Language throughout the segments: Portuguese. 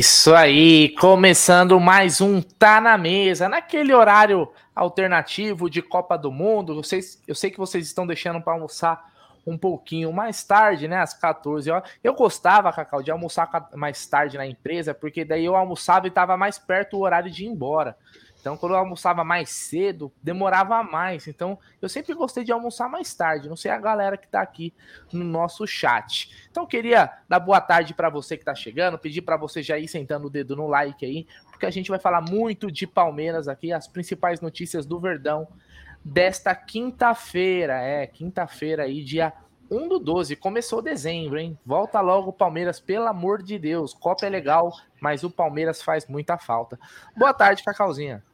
isso aí, começando mais um Tá na Mesa, naquele horário alternativo de Copa do Mundo. Eu sei que vocês estão deixando para almoçar um pouquinho mais tarde, né? Às 14 horas. Eu gostava, Cacau, de almoçar mais tarde na empresa, porque daí eu almoçava e estava mais perto do horário de ir embora. Então, quando eu almoçava mais cedo, demorava mais. Então, eu sempre gostei de almoçar mais tarde. Não sei a galera que está aqui no nosso chat. Então, queria dar boa tarde para você que está chegando, pedir para você já ir sentando o dedo no like aí, porque a gente vai falar muito de Palmeiras aqui, as principais notícias do Verdão desta quinta-feira. É, quinta-feira aí, dia 1 do 12. Começou dezembro, hein? Volta logo Palmeiras, pelo amor de Deus. Copa é legal, mas o Palmeiras faz muita falta. Boa tarde, Cacauzinha.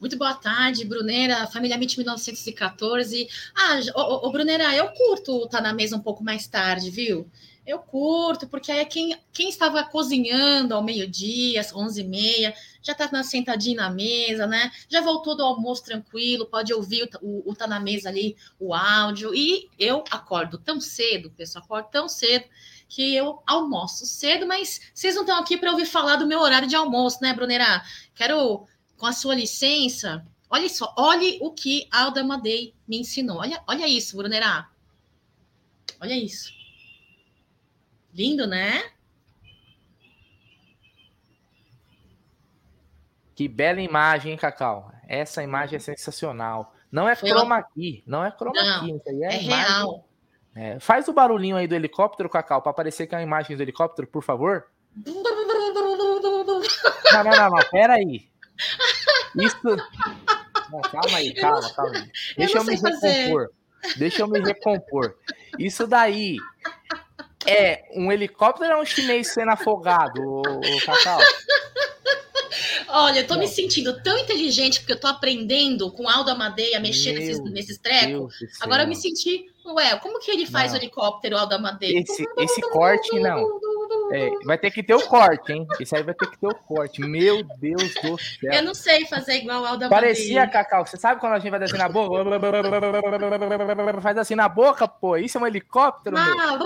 Muito boa tarde, Brunera, família MIT 1914. Ah, ô, ô, Brunera, eu curto tá na mesa um pouco mais tarde, viu? Eu curto, porque aí quem, quem estava cozinhando ao meio-dia, às 11h30, já está sentadinho na mesa, né? Já voltou do almoço tranquilo, pode ouvir o, o, o Tá na Mesa ali, o áudio. E eu acordo tão cedo, pessoal, acordo tão cedo que eu almoço cedo, mas vocês não estão aqui para ouvir falar do meu horário de almoço, né, Brunera? Quero com a sua licença, olha só, olhe o que Alda Madei me ensinou. Olha, olha isso, Brunerá. Olha isso. Lindo, né? Que bela imagem, hein, Cacau? Essa imagem é sensacional. Não é chroma aqui, não é chroma não, aqui, é, é real. É, faz o barulhinho aí do helicóptero, Cacau, para aparecer que é a imagem do helicóptero, por favor. Não, não, não, não, pera aí. Isso. Não, calma aí, calma, calma. Aí. Deixa eu, eu me recompor. Deixa eu me recompor. Isso daí é um helicóptero ou um chinês sendo afogado, o, o Cacau? Olha, eu tô Não. me sentindo tão inteligente porque eu tô aprendendo com Aldo Amadeia a mexer Meu nesses, nesses trecos. Agora eu me senti, ué, como que ele faz não. o helicóptero, Aldo Amadeia? Esse, esse corte, não. É, vai ter que ter o corte, hein? Esse aí vai ter que ter o corte. Meu Deus do céu. Eu não sei fazer igual ao da Parecia, Cacau. Você sabe quando a gente vai descer na boca? Faz assim na boca, pô. Isso é um helicóptero? Ah,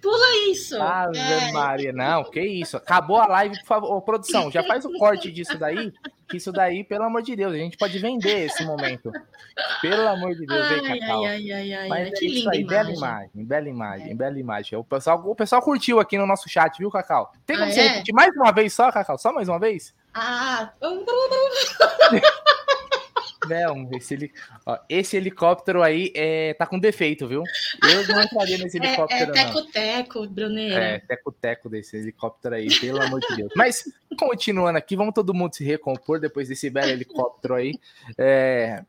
Pula isso. Ave é. Maria, não, que isso. Acabou a live, por favor. Ô, produção, já faz o corte disso daí. Que isso daí, pelo amor de Deus, a gente pode vender esse momento. Pelo amor de Deus, ai, Cacau. Ai, ai, ai, Mas que é linda aí, bela imagem, bela imagem, é. bela imagem. O pessoal, o pessoal curtiu aqui no nosso chat, viu, Cacau? Tem como ah, você é? repetir mais uma vez só, Cacau? Só mais uma vez? Ah. Não, esse, ó, esse helicóptero aí é, tá com defeito, viu? Eu não entraria nesse é, helicóptero. É teco-teco, Bruneira. É, teco-teco desse helicóptero aí, pelo amor de Deus. Mas, continuando aqui, vamos todo mundo se recompor depois desse belo helicóptero aí. É,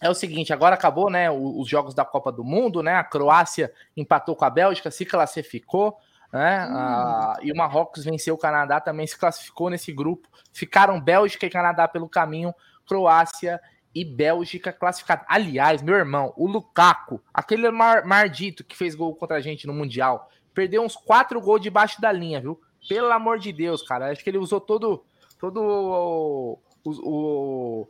é o seguinte, agora acabou, né, os jogos da Copa do Mundo, né? A Croácia empatou com a Bélgica, se classificou, né? Hum. A, e o Marrocos venceu o Canadá, também se classificou nesse grupo. Ficaram Bélgica e Canadá pelo caminho, Croácia e Bélgica classificada. Aliás, meu irmão, o Lukaku, aquele mar, mardito que fez gol contra a gente no Mundial, perdeu uns quatro gols debaixo da linha, viu? Pelo amor de Deus, cara. Acho que ele usou todo, todo o, o,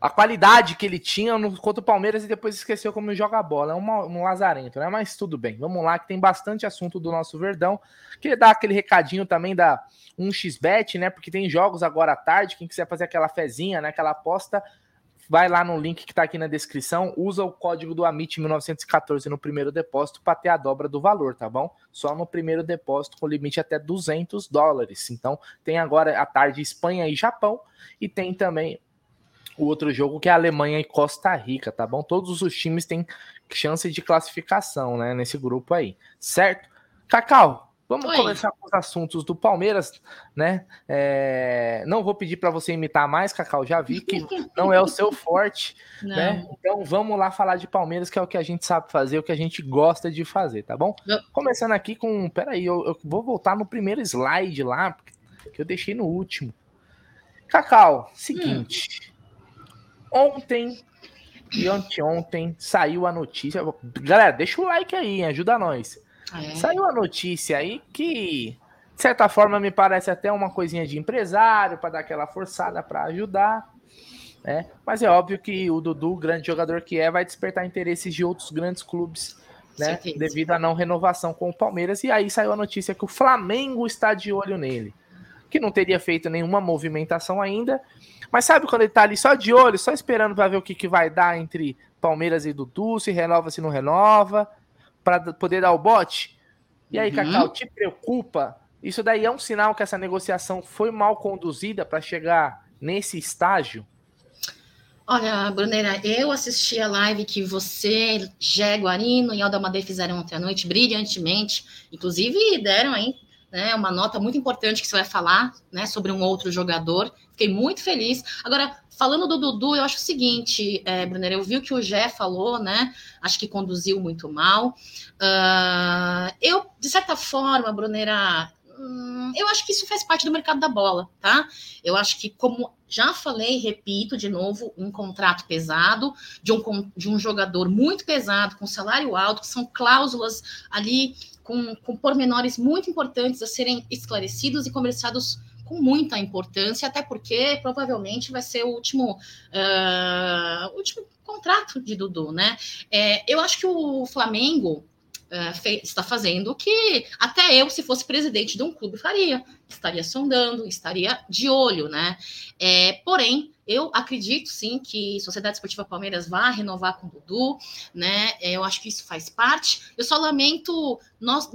a qualidade que ele tinha no, contra o Palmeiras e depois esqueceu como joga a bola. É um lazarento, né? Mas tudo bem. Vamos lá, que tem bastante assunto do nosso Verdão. Queria dar aquele recadinho também da 1xBet, né? Porque tem jogos agora à tarde. Quem quiser fazer aquela fezinha, né? Aquela aposta, vai lá no link que está aqui na descrição, usa o código do AMIT 1914 no primeiro depósito para ter a dobra do valor, tá bom? Só no primeiro depósito com limite até 200 dólares. Então, tem agora à tarde Espanha e Japão e tem também o outro jogo que é Alemanha e Costa Rica, tá bom? Todos os times têm chance de classificação, né, nesse grupo aí, certo? Cacau, Vamos Oi. começar com os assuntos do Palmeiras, né? É... Não vou pedir para você imitar mais, Cacau, já vi que não é o seu forte, né? Então vamos lá falar de Palmeiras, que é o que a gente sabe fazer, o que a gente gosta de fazer, tá bom? Não. Começando aqui com. Peraí, eu, eu vou voltar no primeiro slide lá, que eu deixei no último. Cacau, seguinte. Hum. Ontem e anteontem saiu a notícia. Galera, deixa o like aí, ajuda nós. É. Saiu a notícia aí que, de certa forma, me parece até uma coisinha de empresário para dar aquela forçada para ajudar. Né? Mas é óbvio que o Dudu, grande jogador que é, vai despertar interesses de outros grandes clubes né? Devido à não renovação com o Palmeiras. E aí saiu a notícia que o Flamengo está de olho nele. Que não teria feito nenhuma movimentação ainda. Mas sabe quando ele tá ali só de olho, só esperando para ver o que, que vai dar entre Palmeiras e Dudu, se renova, se não renova, para poder dar o bote? E aí, uhum. Cacau, te preocupa? Isso daí é um sinal que essa negociação foi mal conduzida para chegar nesse estágio? Olha, Brunera, eu assisti a live que você, Gé Guarino e Alda Madei fizeram ontem à noite brilhantemente. Inclusive, deram aí né, uma nota muito importante que você vai falar né, sobre um outro jogador. Fiquei muito feliz. Agora, falando do Dudu, eu acho o seguinte, é, Brunner, eu vi o que o Gé falou, né? Acho que conduziu muito mal. Uh, eu, de certa forma, Brunera, hum, eu acho que isso faz parte do mercado da bola, tá? Eu acho que, como já falei, repito de novo, um contrato pesado, de um, de um jogador muito pesado, com salário alto, que são cláusulas ali com, com pormenores muito importantes a serem esclarecidos e conversados com muita importância, até porque provavelmente vai ser o último, uh, último contrato de Dudu, né? É, eu acho que o Flamengo uh, está fazendo o que até eu, se fosse presidente de um clube, faria. Estaria sondando, estaria de olho, né? É, porém, eu acredito sim que Sociedade Esportiva Palmeiras vai renovar com o Dudu, né? É, eu acho que isso faz parte. Eu só lamento, nós,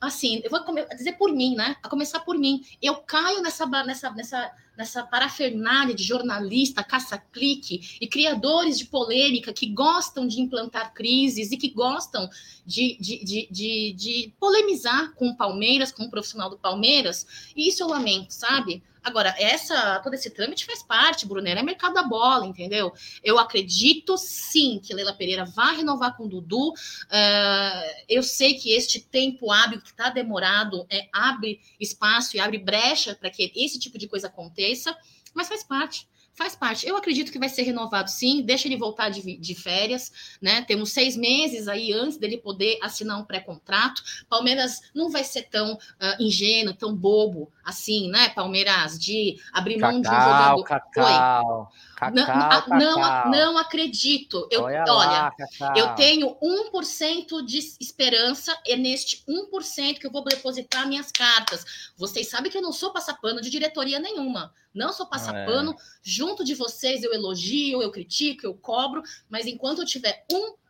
assim, eu vou dizer por mim, né? A começar por mim. Eu caio nessa, nessa, nessa nessa parafernália de jornalista, caça-clique e criadores de polêmica que gostam de implantar crises e que gostam de, de, de, de, de polemizar com o Palmeiras, com o profissional do Palmeiras, e isso eu lamento, sabe? Agora, essa todo esse trâmite faz parte, Brunera, é mercado da bola, entendeu? Eu acredito sim que Leila Pereira vai renovar com o Dudu. Uh, eu sei que este tempo hábil que está demorado é, abre espaço e abre brecha para que esse tipo de coisa aconteça, mas faz parte faz parte. Eu acredito que vai ser renovado sim, deixa ele voltar de, de férias, né? Temos seis meses aí antes dele poder assinar um pré-contrato. Palmeiras não vai ser tão uh, ingênuo, tão bobo assim, né, Palmeiras, de abrir mão cacau, de um jogador. Cacau, cacau, não, não, não, acredito. Eu, olha, olha eu tenho 1% de esperança, é neste 1% que eu vou depositar minhas cartas. Vocês sabem que eu não sou passapano de diretoria nenhuma. Não sou passapano. É. Junto de vocês eu elogio, eu critico, eu cobro, mas enquanto eu tiver 1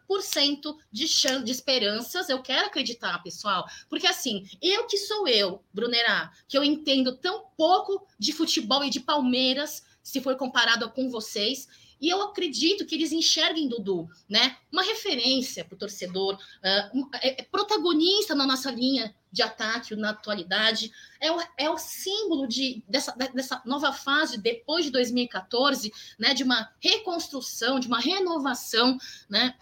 de chance, de esperanças, eu quero acreditar, pessoal, porque assim, eu que sou eu, Brunerá, que eu entendo tão pouco de futebol e de Palmeiras, se for comparado com vocês, e eu acredito que eles enxerguem Dudu, né? Uma referência para o torcedor, uh, um, é, é protagonista na nossa linha de ataque na atualidade, é o, é o símbolo de, dessa, dessa nova fase depois de 2014, né? De uma reconstrução, de uma renovação, né?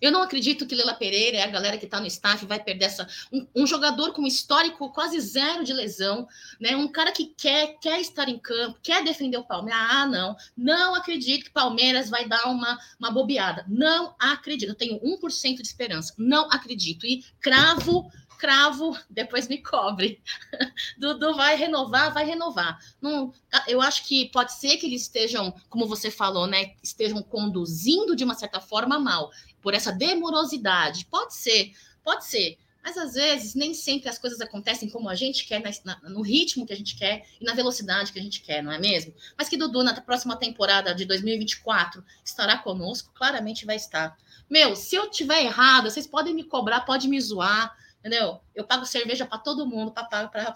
Eu não acredito que Lela Pereira e a galera que está no staff vai perder essa. Um, um, jogador com histórico quase zero de lesão, né? Um cara que quer, quer estar em campo, quer defender o Palmeiras. Ah, não. Não acredito que Palmeiras vai dar uma, uma bobeada. Não acredito. Eu tenho 1% de esperança. Não acredito. E cravo cravo, depois me cobre. Dudu vai renovar, vai renovar. Não, eu acho que pode ser que eles estejam, como você falou, né, estejam conduzindo de uma certa forma mal por essa demorosidade. Pode ser, pode ser. Mas às vezes nem sempre as coisas acontecem como a gente quer, na, no ritmo que a gente quer e na velocidade que a gente quer, não é mesmo? Mas que Dudu, na próxima temporada de 2024, estará conosco, claramente vai estar. Meu, se eu tiver errado, vocês podem me cobrar, podem me zoar, entendeu? Eu pago cerveja para todo mundo, para pra...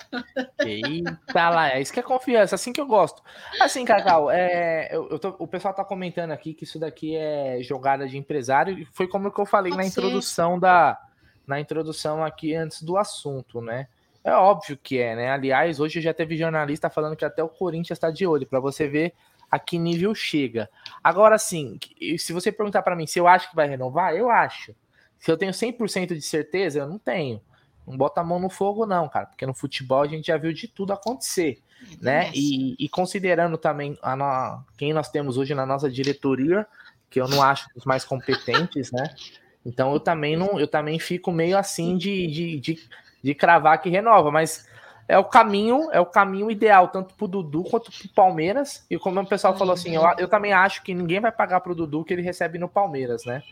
Eita lá, é isso que é confiança, assim que eu gosto. Assim, Cacau, é, eu, eu tô, o pessoal tá comentando aqui que isso daqui é jogada de empresário, e foi como que eu falei Pode na ser. introdução da na introdução aqui antes do assunto, né? É óbvio que é, né? Aliás, hoje já teve jornalista falando que até o Corinthians está de olho, para você ver a que nível chega. Agora, sim, se você perguntar para mim se eu acho que vai renovar, eu acho. Se eu tenho 100% de certeza, eu não tenho. Não bota a mão no fogo, não, cara, porque no futebol a gente já viu de tudo acontecer, né? E, e, considerando também a quem nós temos hoje na nossa diretoria, que eu não acho os mais competentes, né? Então eu também não, eu também fico meio assim de, de, de, de cravar que renova, mas é o caminho, é o caminho ideal, tanto pro Dudu quanto pro Palmeiras. E como o pessoal falou assim, eu, eu também acho que ninguém vai pagar pro Dudu que ele recebe no Palmeiras, né?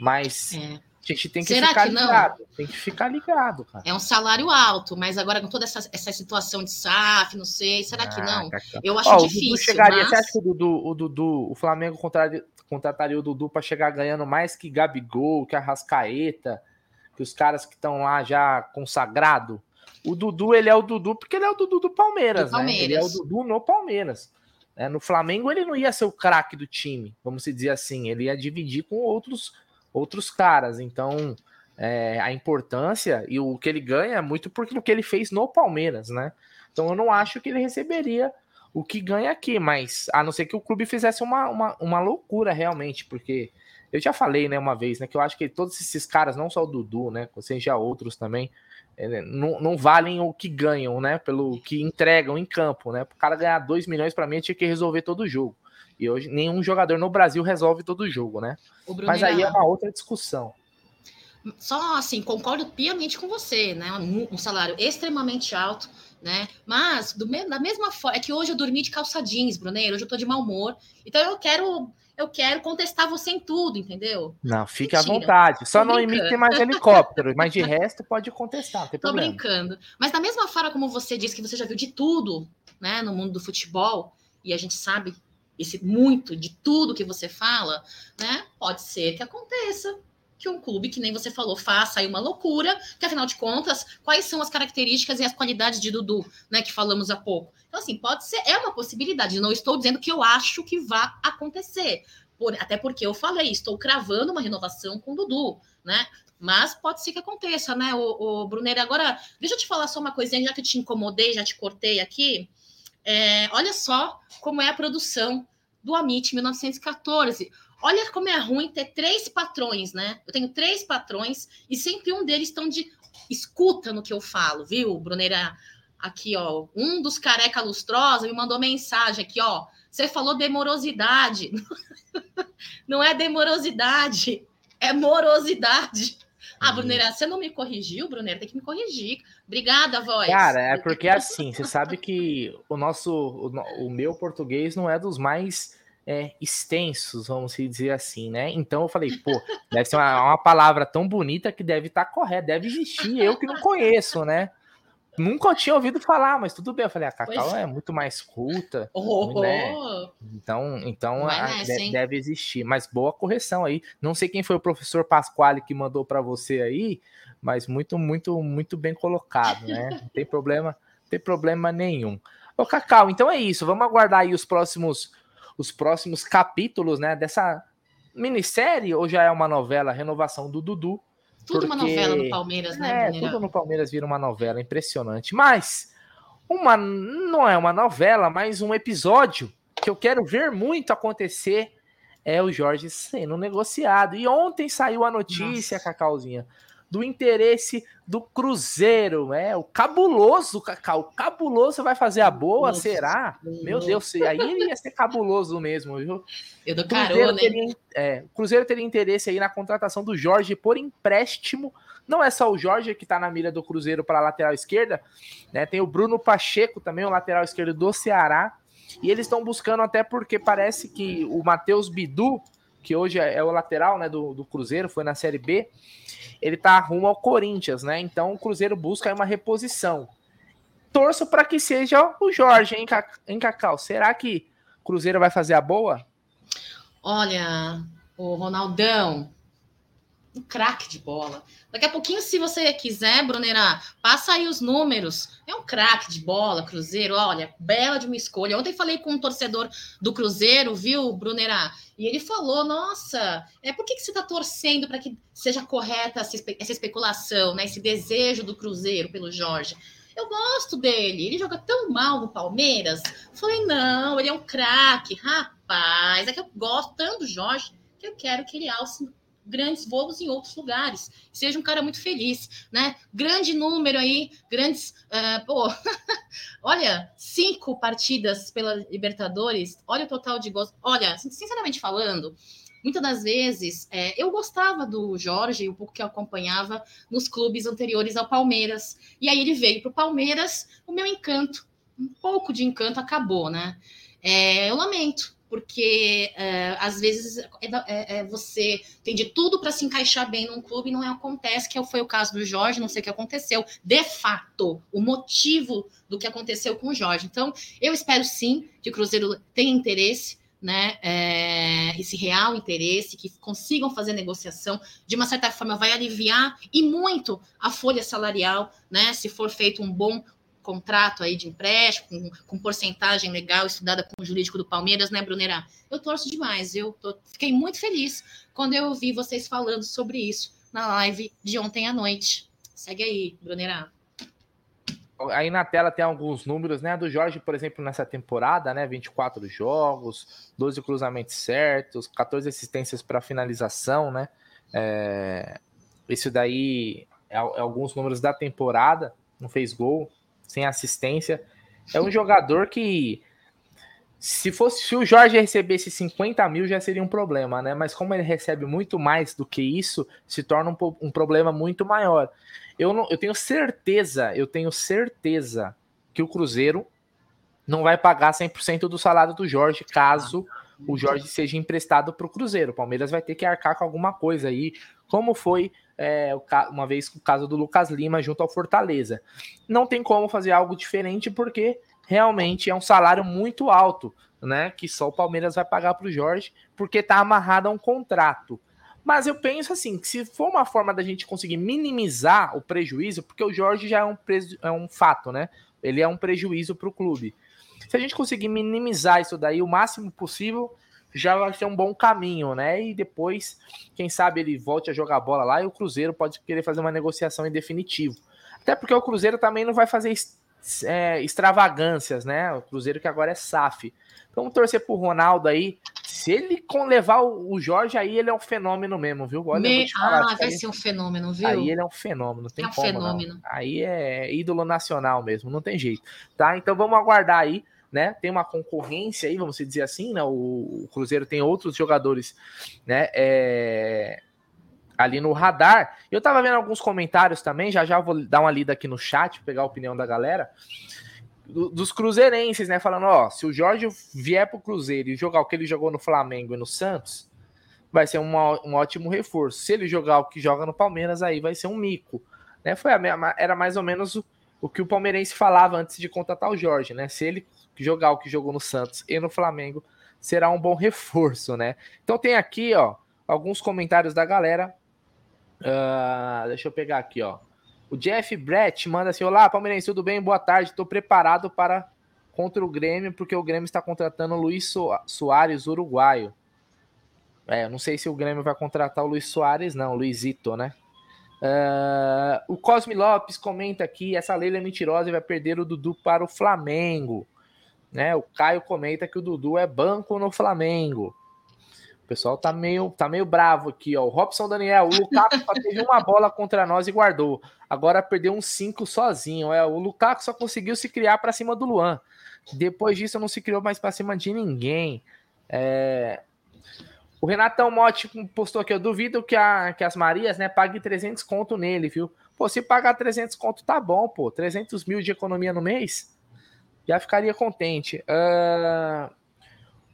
Mas é A gente tem que Será ficar que ligado. Tem que ficar ligado, cara. É um salário alto, mas agora com toda essa, essa situação de SAF, não sei, será que não? Ah, Eu acho Ó, difícil. O Dudu chegaria, mas... Você acha que o Dudu, o, Dudu, o Flamengo contrataria, contrataria o Dudu para chegar ganhando mais que Gabigol, que Arrascaeta, que os caras que estão lá já consagrado? O Dudu, ele é o Dudu porque ele é o Dudu do Palmeiras, do Palmeiras. né? Ele é o Dudu no Palmeiras. É, no Flamengo ele não ia ser o craque do time, vamos dizer assim. Ele ia dividir com outros outros caras. Então, é, a importância e o que ele ganha é muito porque o que ele fez no Palmeiras, né? Então eu não acho que ele receberia o que ganha aqui, mas a não ser que o clube fizesse uma, uma, uma loucura realmente, porque eu já falei, né, uma vez, né, que eu acho que todos esses caras, não só o Dudu, né, seja outros também, é, não, não valem o que ganham, né, pelo que entregam em campo, né, o cara ganhar 2 milhões para mim tinha que resolver todo o jogo. E hoje nenhum jogador no Brasil resolve todo o jogo, né? Mas aí é uma outra discussão. Só assim, concordo piamente com você, né? Um, um salário extremamente alto, né? Mas do, da mesma forma, é que hoje eu dormi de calça jeans, Bruneiro, hoje eu tô de mau humor. Então eu quero eu quero contestar você em tudo, entendeu? Não, fique Mentira. à vontade. Só tô não brincando. imite mais helicóptero, mas de resto pode contestar. Tô problema. brincando. Mas da mesma forma como você disse que você já viu de tudo, né, no mundo do futebol, e a gente sabe esse muito de tudo que você fala, né? Pode ser que aconteça que um clube, que nem você falou, faça aí uma loucura, que afinal de contas, quais são as características e as qualidades de Dudu, né, que falamos há pouco. Então, assim, pode ser, é uma possibilidade, não estou dizendo que eu acho que vá acontecer, por, até porque eu falei, estou cravando uma renovação com Dudu, né, mas pode ser que aconteça, né, o, o Brunner. Agora, deixa eu te falar só uma coisinha, já que eu te incomodei, já te cortei aqui, é, olha só como é a produção do Amit 1914. Olha como é ruim ter três patrões, né? Eu tenho três patrões e sempre um deles estão de escuta no que eu falo, viu, Bruneira? Aqui, ó, um dos careca lustrosa me mandou mensagem aqui, ó. Você falou demorosidade. não é demorosidade, é morosidade. Ah, uhum. Bruneira, você não me corrigiu, Bruneira? Tem que me corrigir. Obrigada, voz. Cara, é porque assim, você sabe que o nosso, o, o meu português não é dos mais é, extensos, vamos dizer assim, né? Então eu falei, pô, deve ser uma, uma palavra tão bonita que deve estar tá correta, deve existir, eu que não conheço, né? Nunca tinha ouvido falar, mas tudo bem. Eu falei, a Cacau pois. é muito mais culta. Oh, né? Então, então a, nessa, deve, deve, existir. Mas boa correção aí. Não sei quem foi o professor Pasquale que mandou para você aí, mas muito, muito, muito bem colocado, né? Não tem problema, não tem problema nenhum. Ô, Cacau, então é isso. Vamos aguardar aí os próximos, os próximos capítulos, né? Dessa minissérie, ou já é uma novela, Renovação do Dudu tudo porque... uma novela no Palmeiras, né? É, tudo no Palmeiras vira uma novela, impressionante. Mas uma não é uma novela, mas um episódio que eu quero ver muito acontecer é o Jorge sendo negociado. E ontem saiu a notícia, Nossa. Cacauzinha, do interesse do Cruzeiro, é o cabuloso, Cacau, o cabuloso vai fazer a boa, Nossa, será? Meu Deus, aí ele ia ser cabuloso mesmo, viu? Eu do carona, teria, é, o Cruzeiro teria interesse aí na contratação do Jorge por empréstimo. Não é só o Jorge que tá na mira do Cruzeiro para a lateral esquerda, né? Tem o Bruno Pacheco também, o lateral esquerdo do Ceará. E eles estão buscando até porque parece que o Matheus Bidu, que hoje é, é o lateral né, do, do Cruzeiro, foi na Série B, ele tá rumo ao Corinthians, né? Então o Cruzeiro busca uma reposição. Torço para que seja o Jorge, hein, Cacau? Será que o Cruzeiro vai fazer a boa? Olha, o Ronaldão, um craque de bola. Daqui a pouquinho, se você quiser, Brunera, passa aí os números. É um craque de bola, Cruzeiro. Olha, bela de uma escolha. Ontem falei com um torcedor do Cruzeiro, viu, Brunera? E ele falou: Nossa, é por que, que você está torcendo para que seja correta essa, espe essa especulação, né? Esse desejo do Cruzeiro pelo Jorge. Eu gosto dele, ele joga tão mal no Palmeiras. Falei, não, ele é um craque, rapaz. É que eu gosto tanto do Jorge que eu quero que ele alce grandes voos em outros lugares. Seja um cara muito feliz, né? Grande número aí, grandes. Uh, pô, olha, cinco partidas pela Libertadores, olha o total de gols. Olha, sinceramente falando, muitas das vezes é, eu gostava do Jorge, um pouco que eu acompanhava nos clubes anteriores ao Palmeiras. E aí ele veio para o Palmeiras, o meu encanto, um pouco de encanto acabou, né? É, eu lamento, porque é, às vezes é, é, é você tem de tudo para se encaixar bem num clube e não acontece, que foi o caso do Jorge, não sei o que aconteceu. De fato, o motivo do que aconteceu com o Jorge. Então, eu espero sim que o Cruzeiro tenha interesse, né, é, esse real interesse, que consigam fazer negociação, de uma certa forma vai aliviar e muito a folha salarial, né, se for feito um bom contrato aí de empréstimo, com, com, porcentagem legal, estudada com o jurídico do Palmeiras, né, Brunera? Eu torço demais, eu tô, fiquei muito feliz quando eu ouvi vocês falando sobre isso na live de ontem à noite. Segue aí, Brunera. Aí na tela tem alguns números, né? Do Jorge, por exemplo, nessa temporada, né? 24 jogos, 12 cruzamentos certos, 14 assistências para finalização, né? É... Isso daí é, é alguns números da temporada, não fez gol, sem assistência. É um jogador que, se fosse se o Jorge recebesse 50 mil, já seria um problema, né? Mas como ele recebe muito mais do que isso, se torna um, um problema muito maior. Eu, não, eu tenho certeza, eu tenho certeza que o Cruzeiro não vai pagar 100% do salário do Jorge caso o Jorge seja emprestado para o Cruzeiro. O Palmeiras vai ter que arcar com alguma coisa aí, como foi é, uma vez o caso do Lucas Lima junto ao Fortaleza. Não tem como fazer algo diferente porque realmente é um salário muito alto, né? Que só o Palmeiras vai pagar para o Jorge, porque está amarrado a um contrato. Mas eu penso assim, que se for uma forma da gente conseguir minimizar o prejuízo, porque o Jorge já é um, é um fato, né? Ele é um prejuízo para o clube. Se a gente conseguir minimizar isso daí o máximo possível, já vai ser um bom caminho, né? E depois, quem sabe ele volte a jogar bola lá e o Cruzeiro pode querer fazer uma negociação em definitivo. Até porque o Cruzeiro também não vai fazer é, extravagâncias, né? O Cruzeiro que agora é SAF. Então, vamos torcer pro Ronaldo aí. Se ele levar o Jorge, aí ele é um fenômeno mesmo, viu? Olha, Me... falar, ah, vai ser um fenômeno, viu? Aí ele é um fenômeno, tem é um como, fenômeno. Não. Aí é ídolo nacional mesmo, não tem jeito. Tá? Então vamos aguardar aí né? Tem uma concorrência aí, vamos dizer assim, né? O, Cruzeiro tem outros jogadores, né? É, ali no radar. Eu tava vendo alguns comentários também, já já vou dar uma lida aqui no chat, pegar a opinião da galera. Do, dos cruzeirenses, né? Falando, ó, se o Jorge vier pro Cruzeiro e jogar o que ele jogou no Flamengo e no Santos, vai ser uma, um ótimo reforço. Se ele jogar o que joga no Palmeiras, aí vai ser um mico. Né? Foi a, era mais ou menos o, o que o palmeirense falava antes de contratar o Jorge, né? Se ele jogar o que jogou no Santos e no Flamengo, será um bom reforço, né? Então tem aqui, ó, alguns comentários da galera. Uh, deixa eu pegar aqui, ó. O Jeff Brett manda assim: Olá, Palmeirense, tudo bem? Boa tarde. Estou preparado para contra o Grêmio, porque o Grêmio está contratando o Luiz Soares, uruguaio. É, não sei se o Grêmio vai contratar o Luiz Soares, não, Luizito, né? Uh, o Cosme Lopes comenta aqui: essa Leila é mentirosa e vai perder o Dudu para o Flamengo. Né? O Caio comenta que o Dudu é banco no Flamengo. O pessoal tá meio, tá meio bravo aqui, ó. O Robson Daniel, o Lukaku só teve uma bola contra nós e guardou. Agora perdeu uns cinco sozinho. É, o Lukaku só conseguiu se criar para cima do Luan. Depois disso não se criou mais para cima de ninguém. É... O Renatão Motti postou aqui, eu duvido que, a, que as Marias, né, pague 300 conto nele, viu? Pô, se pagar 300 conto tá bom, pô. 300 mil de economia no mês? Já ficaria contente. Uh,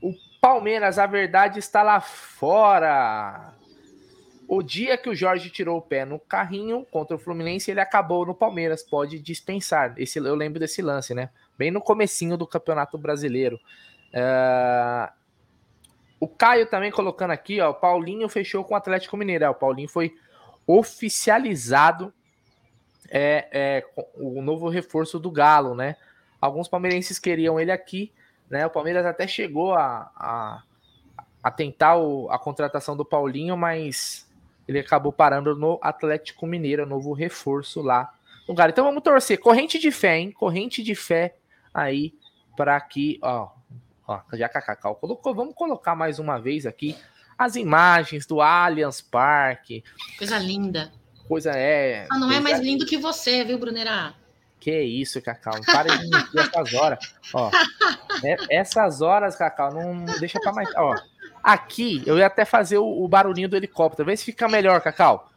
o Palmeiras, a verdade está lá fora. O dia que o Jorge tirou o pé no carrinho contra o Fluminense, ele acabou no Palmeiras, pode dispensar. Esse, eu lembro desse lance, né? Bem no comecinho do Campeonato Brasileiro. Uh, o Caio também colocando aqui, ó, o Paulinho fechou com o Atlético Mineiro. É, o Paulinho foi oficializado é, é, o novo reforço do Galo, né? Alguns palmeirenses queriam ele aqui, né? O Palmeiras até chegou a, a, a tentar o, a contratação do Paulinho, mas ele acabou parando no Atlético Mineiro, novo reforço lá no Galo. Então vamos torcer. Corrente de fé, hein? Corrente de fé aí para que, ó, ó, já Cacau colocou. Vamos colocar mais uma vez aqui as imagens do Allianz Parque. Coisa linda. Coisa é. Ah, não é mais lindo que você, viu, Brunerá? Que isso, Cacau. Para de mentir essas horas. Ó, é, essas horas, Cacau, não deixa pra mais. Ó, aqui eu ia até fazer o, o barulhinho do helicóptero. Vê se fica melhor, Cacau.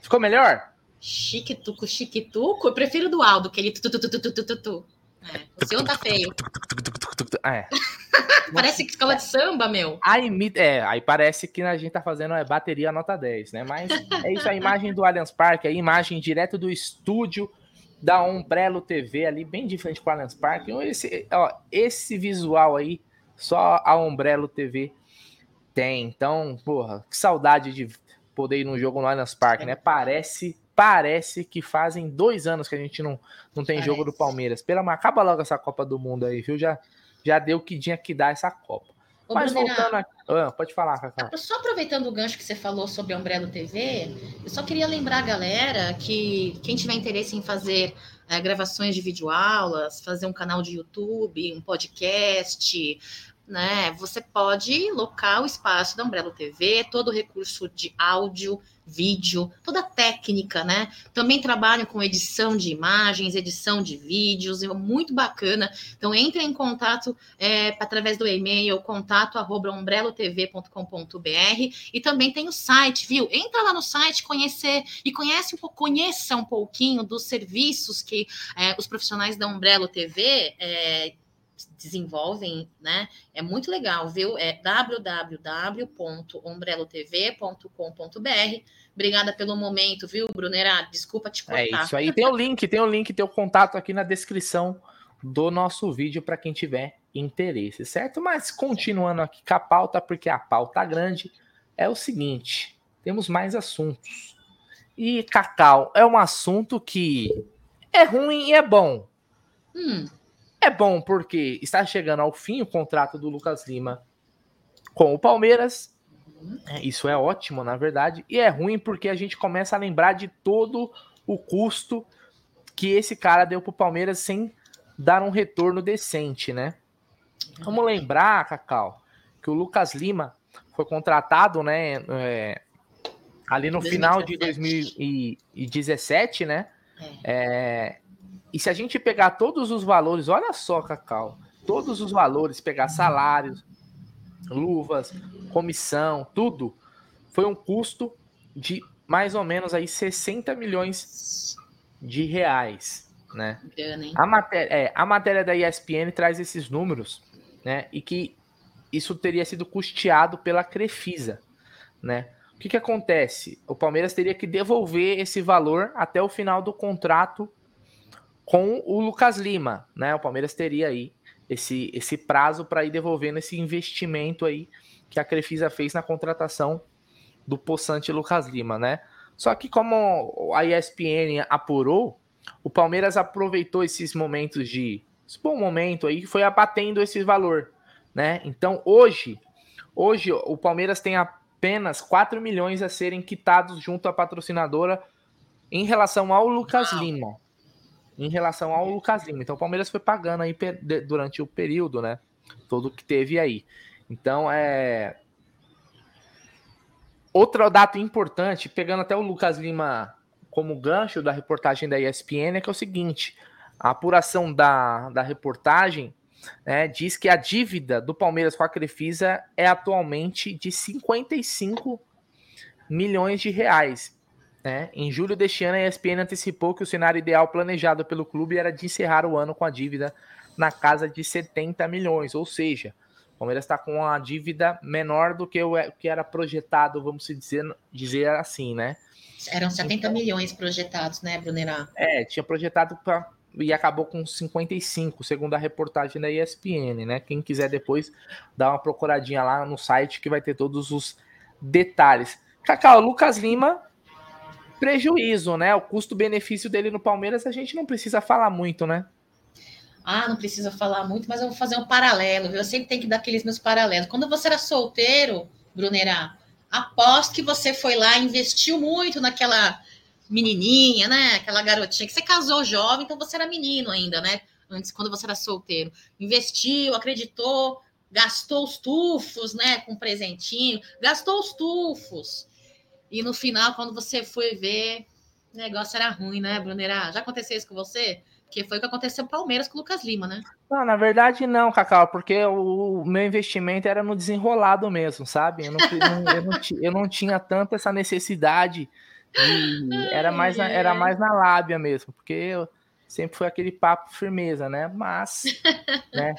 Ficou melhor? Chique-tuco, chique-tuco. Eu prefiro do Aldo, que ele tu, tu, tu, tu, tu, tu, tu. É, o seu tá feio. É. parece que escola de samba, meu. Aí, é, aí parece que a gente tá fazendo é, bateria nota 10, né? Mas é isso, a imagem do Allianz Parque, a imagem direto do estúdio da Umbrello TV ali, bem de frente com o Allianz Parque. Esse, ó, esse visual aí, só a Umbrello TV tem. Então, porra, que saudade de poder ir num jogo no Allianz Parque, né? Parece parece que fazem dois anos que a gente não, não tem parece. jogo do Palmeiras. Pela acaba logo essa Copa do Mundo aí, viu? Já, já deu que tinha que dar essa Copa. Ô, Mas voltando aqui. Ah, pode falar, Cacá. Só aproveitando o gancho que você falou sobre a Umbrella TV, eu só queria lembrar a galera que quem tiver interesse em fazer é, gravações de videoaulas, fazer um canal de YouTube, um podcast, né? Você pode locar o espaço da Umbrella TV, todo o recurso de áudio, vídeo, toda a técnica, né? Também trabalho com edição de imagens, edição de vídeos, é muito bacana. Então entre em contato é, através do e-mail contato@umbrelotv.com.br e também tem o site, viu? Entra lá no site, conhecer e conhece um pouco, conheça um pouquinho dos serviços que é, os profissionais da Umbrello TV é, desenvolvem, né? É muito legal, viu? É www.ombrelotv.com.br. Obrigada pelo momento, viu, Brunera? Desculpa te cortar. É isso aí. Tem o link, tem o link, tem o contato aqui na descrição do nosso vídeo para quem tiver interesse, certo? Mas continuando aqui com a pauta, porque a pauta grande é o seguinte: temos mais assuntos. E Cacau é um assunto que é ruim e é bom. Hum. É bom porque está chegando ao fim o contrato do Lucas Lima com o Palmeiras. É, isso é ótimo, na verdade. E é ruim porque a gente começa a lembrar de todo o custo que esse cara deu para o Palmeiras sem dar um retorno decente, né? Vamos lembrar, Cacau, que o Lucas Lima foi contratado, né? É, ali no 2017. final de 2017, né? É. É, e se a gente pegar todos os valores, olha só, Cacau, todos os valores, pegar salários, luvas, comissão, tudo, foi um custo de mais ou menos aí 60 milhões de reais, né? A matéria, é, a matéria da ESPN traz esses números, né? E que isso teria sido custeado pela Crefisa, né? O que, que acontece? O Palmeiras teria que devolver esse valor até o final do contrato com o Lucas Lima, né? O Palmeiras teria aí esse, esse prazo para ir devolvendo esse investimento aí que a Crefisa fez na contratação do poçante Lucas Lima, né? Só que como a ESPN apurou, o Palmeiras aproveitou esses momentos de esse bom momento aí, foi abatendo esse valor, né? Então hoje, hoje o Palmeiras tem apenas 4 milhões a serem quitados junto à patrocinadora em relação ao Lucas Lima em relação ao Lucas Lima. Então o Palmeiras foi pagando aí durante o período, né? Todo que teve aí. Então é. Outro dado importante, pegando até o Lucas Lima como gancho da reportagem da ESPN, é que é o seguinte: a apuração da, da reportagem né, diz que a dívida do Palmeiras com a Crefisa é atualmente de 55 milhões de reais. Né? Em julho deste ano, a ESPN antecipou que o cenário ideal planejado pelo clube era de encerrar o ano com a dívida na casa de 70 milhões, ou seja, o Palmeiras está com uma dívida menor do que o que era projetado, vamos dizer, dizer assim, né? Eram 70 então, milhões projetados, né, Brunerá? É, tinha projetado para e acabou com 55, segundo a reportagem da ESPN, né? Quem quiser depois dar uma procuradinha lá no site que vai ter todos os detalhes. Cacau, Lucas Lima prejuízo, né? O custo-benefício dele no Palmeiras a gente não precisa falar muito, né? Ah, não precisa falar muito, mas eu vou fazer um paralelo, viu? Eu sempre tenho que dar aqueles meus paralelos. Quando você era solteiro, Brunerá, aposto que você foi lá investiu muito naquela menininha, né? Aquela garotinha que você casou jovem, então você era menino ainda, né? Antes, quando você era solteiro. Investiu, acreditou, gastou os tufos, né? Com um presentinho, gastou os tufos. E no final, quando você foi ver, o negócio era ruim, né, Brunerá? Já aconteceu isso com você? Porque foi o que aconteceu com o Palmeiras com o Lucas Lima, né? Não, na verdade não, Cacau, porque o meu investimento era no desenrolado mesmo, sabe? Eu não, eu não, eu não tinha tanto essa necessidade de, era mais na, era mais na lábia mesmo, porque sempre foi aquele papo firmeza, né? Mas, né?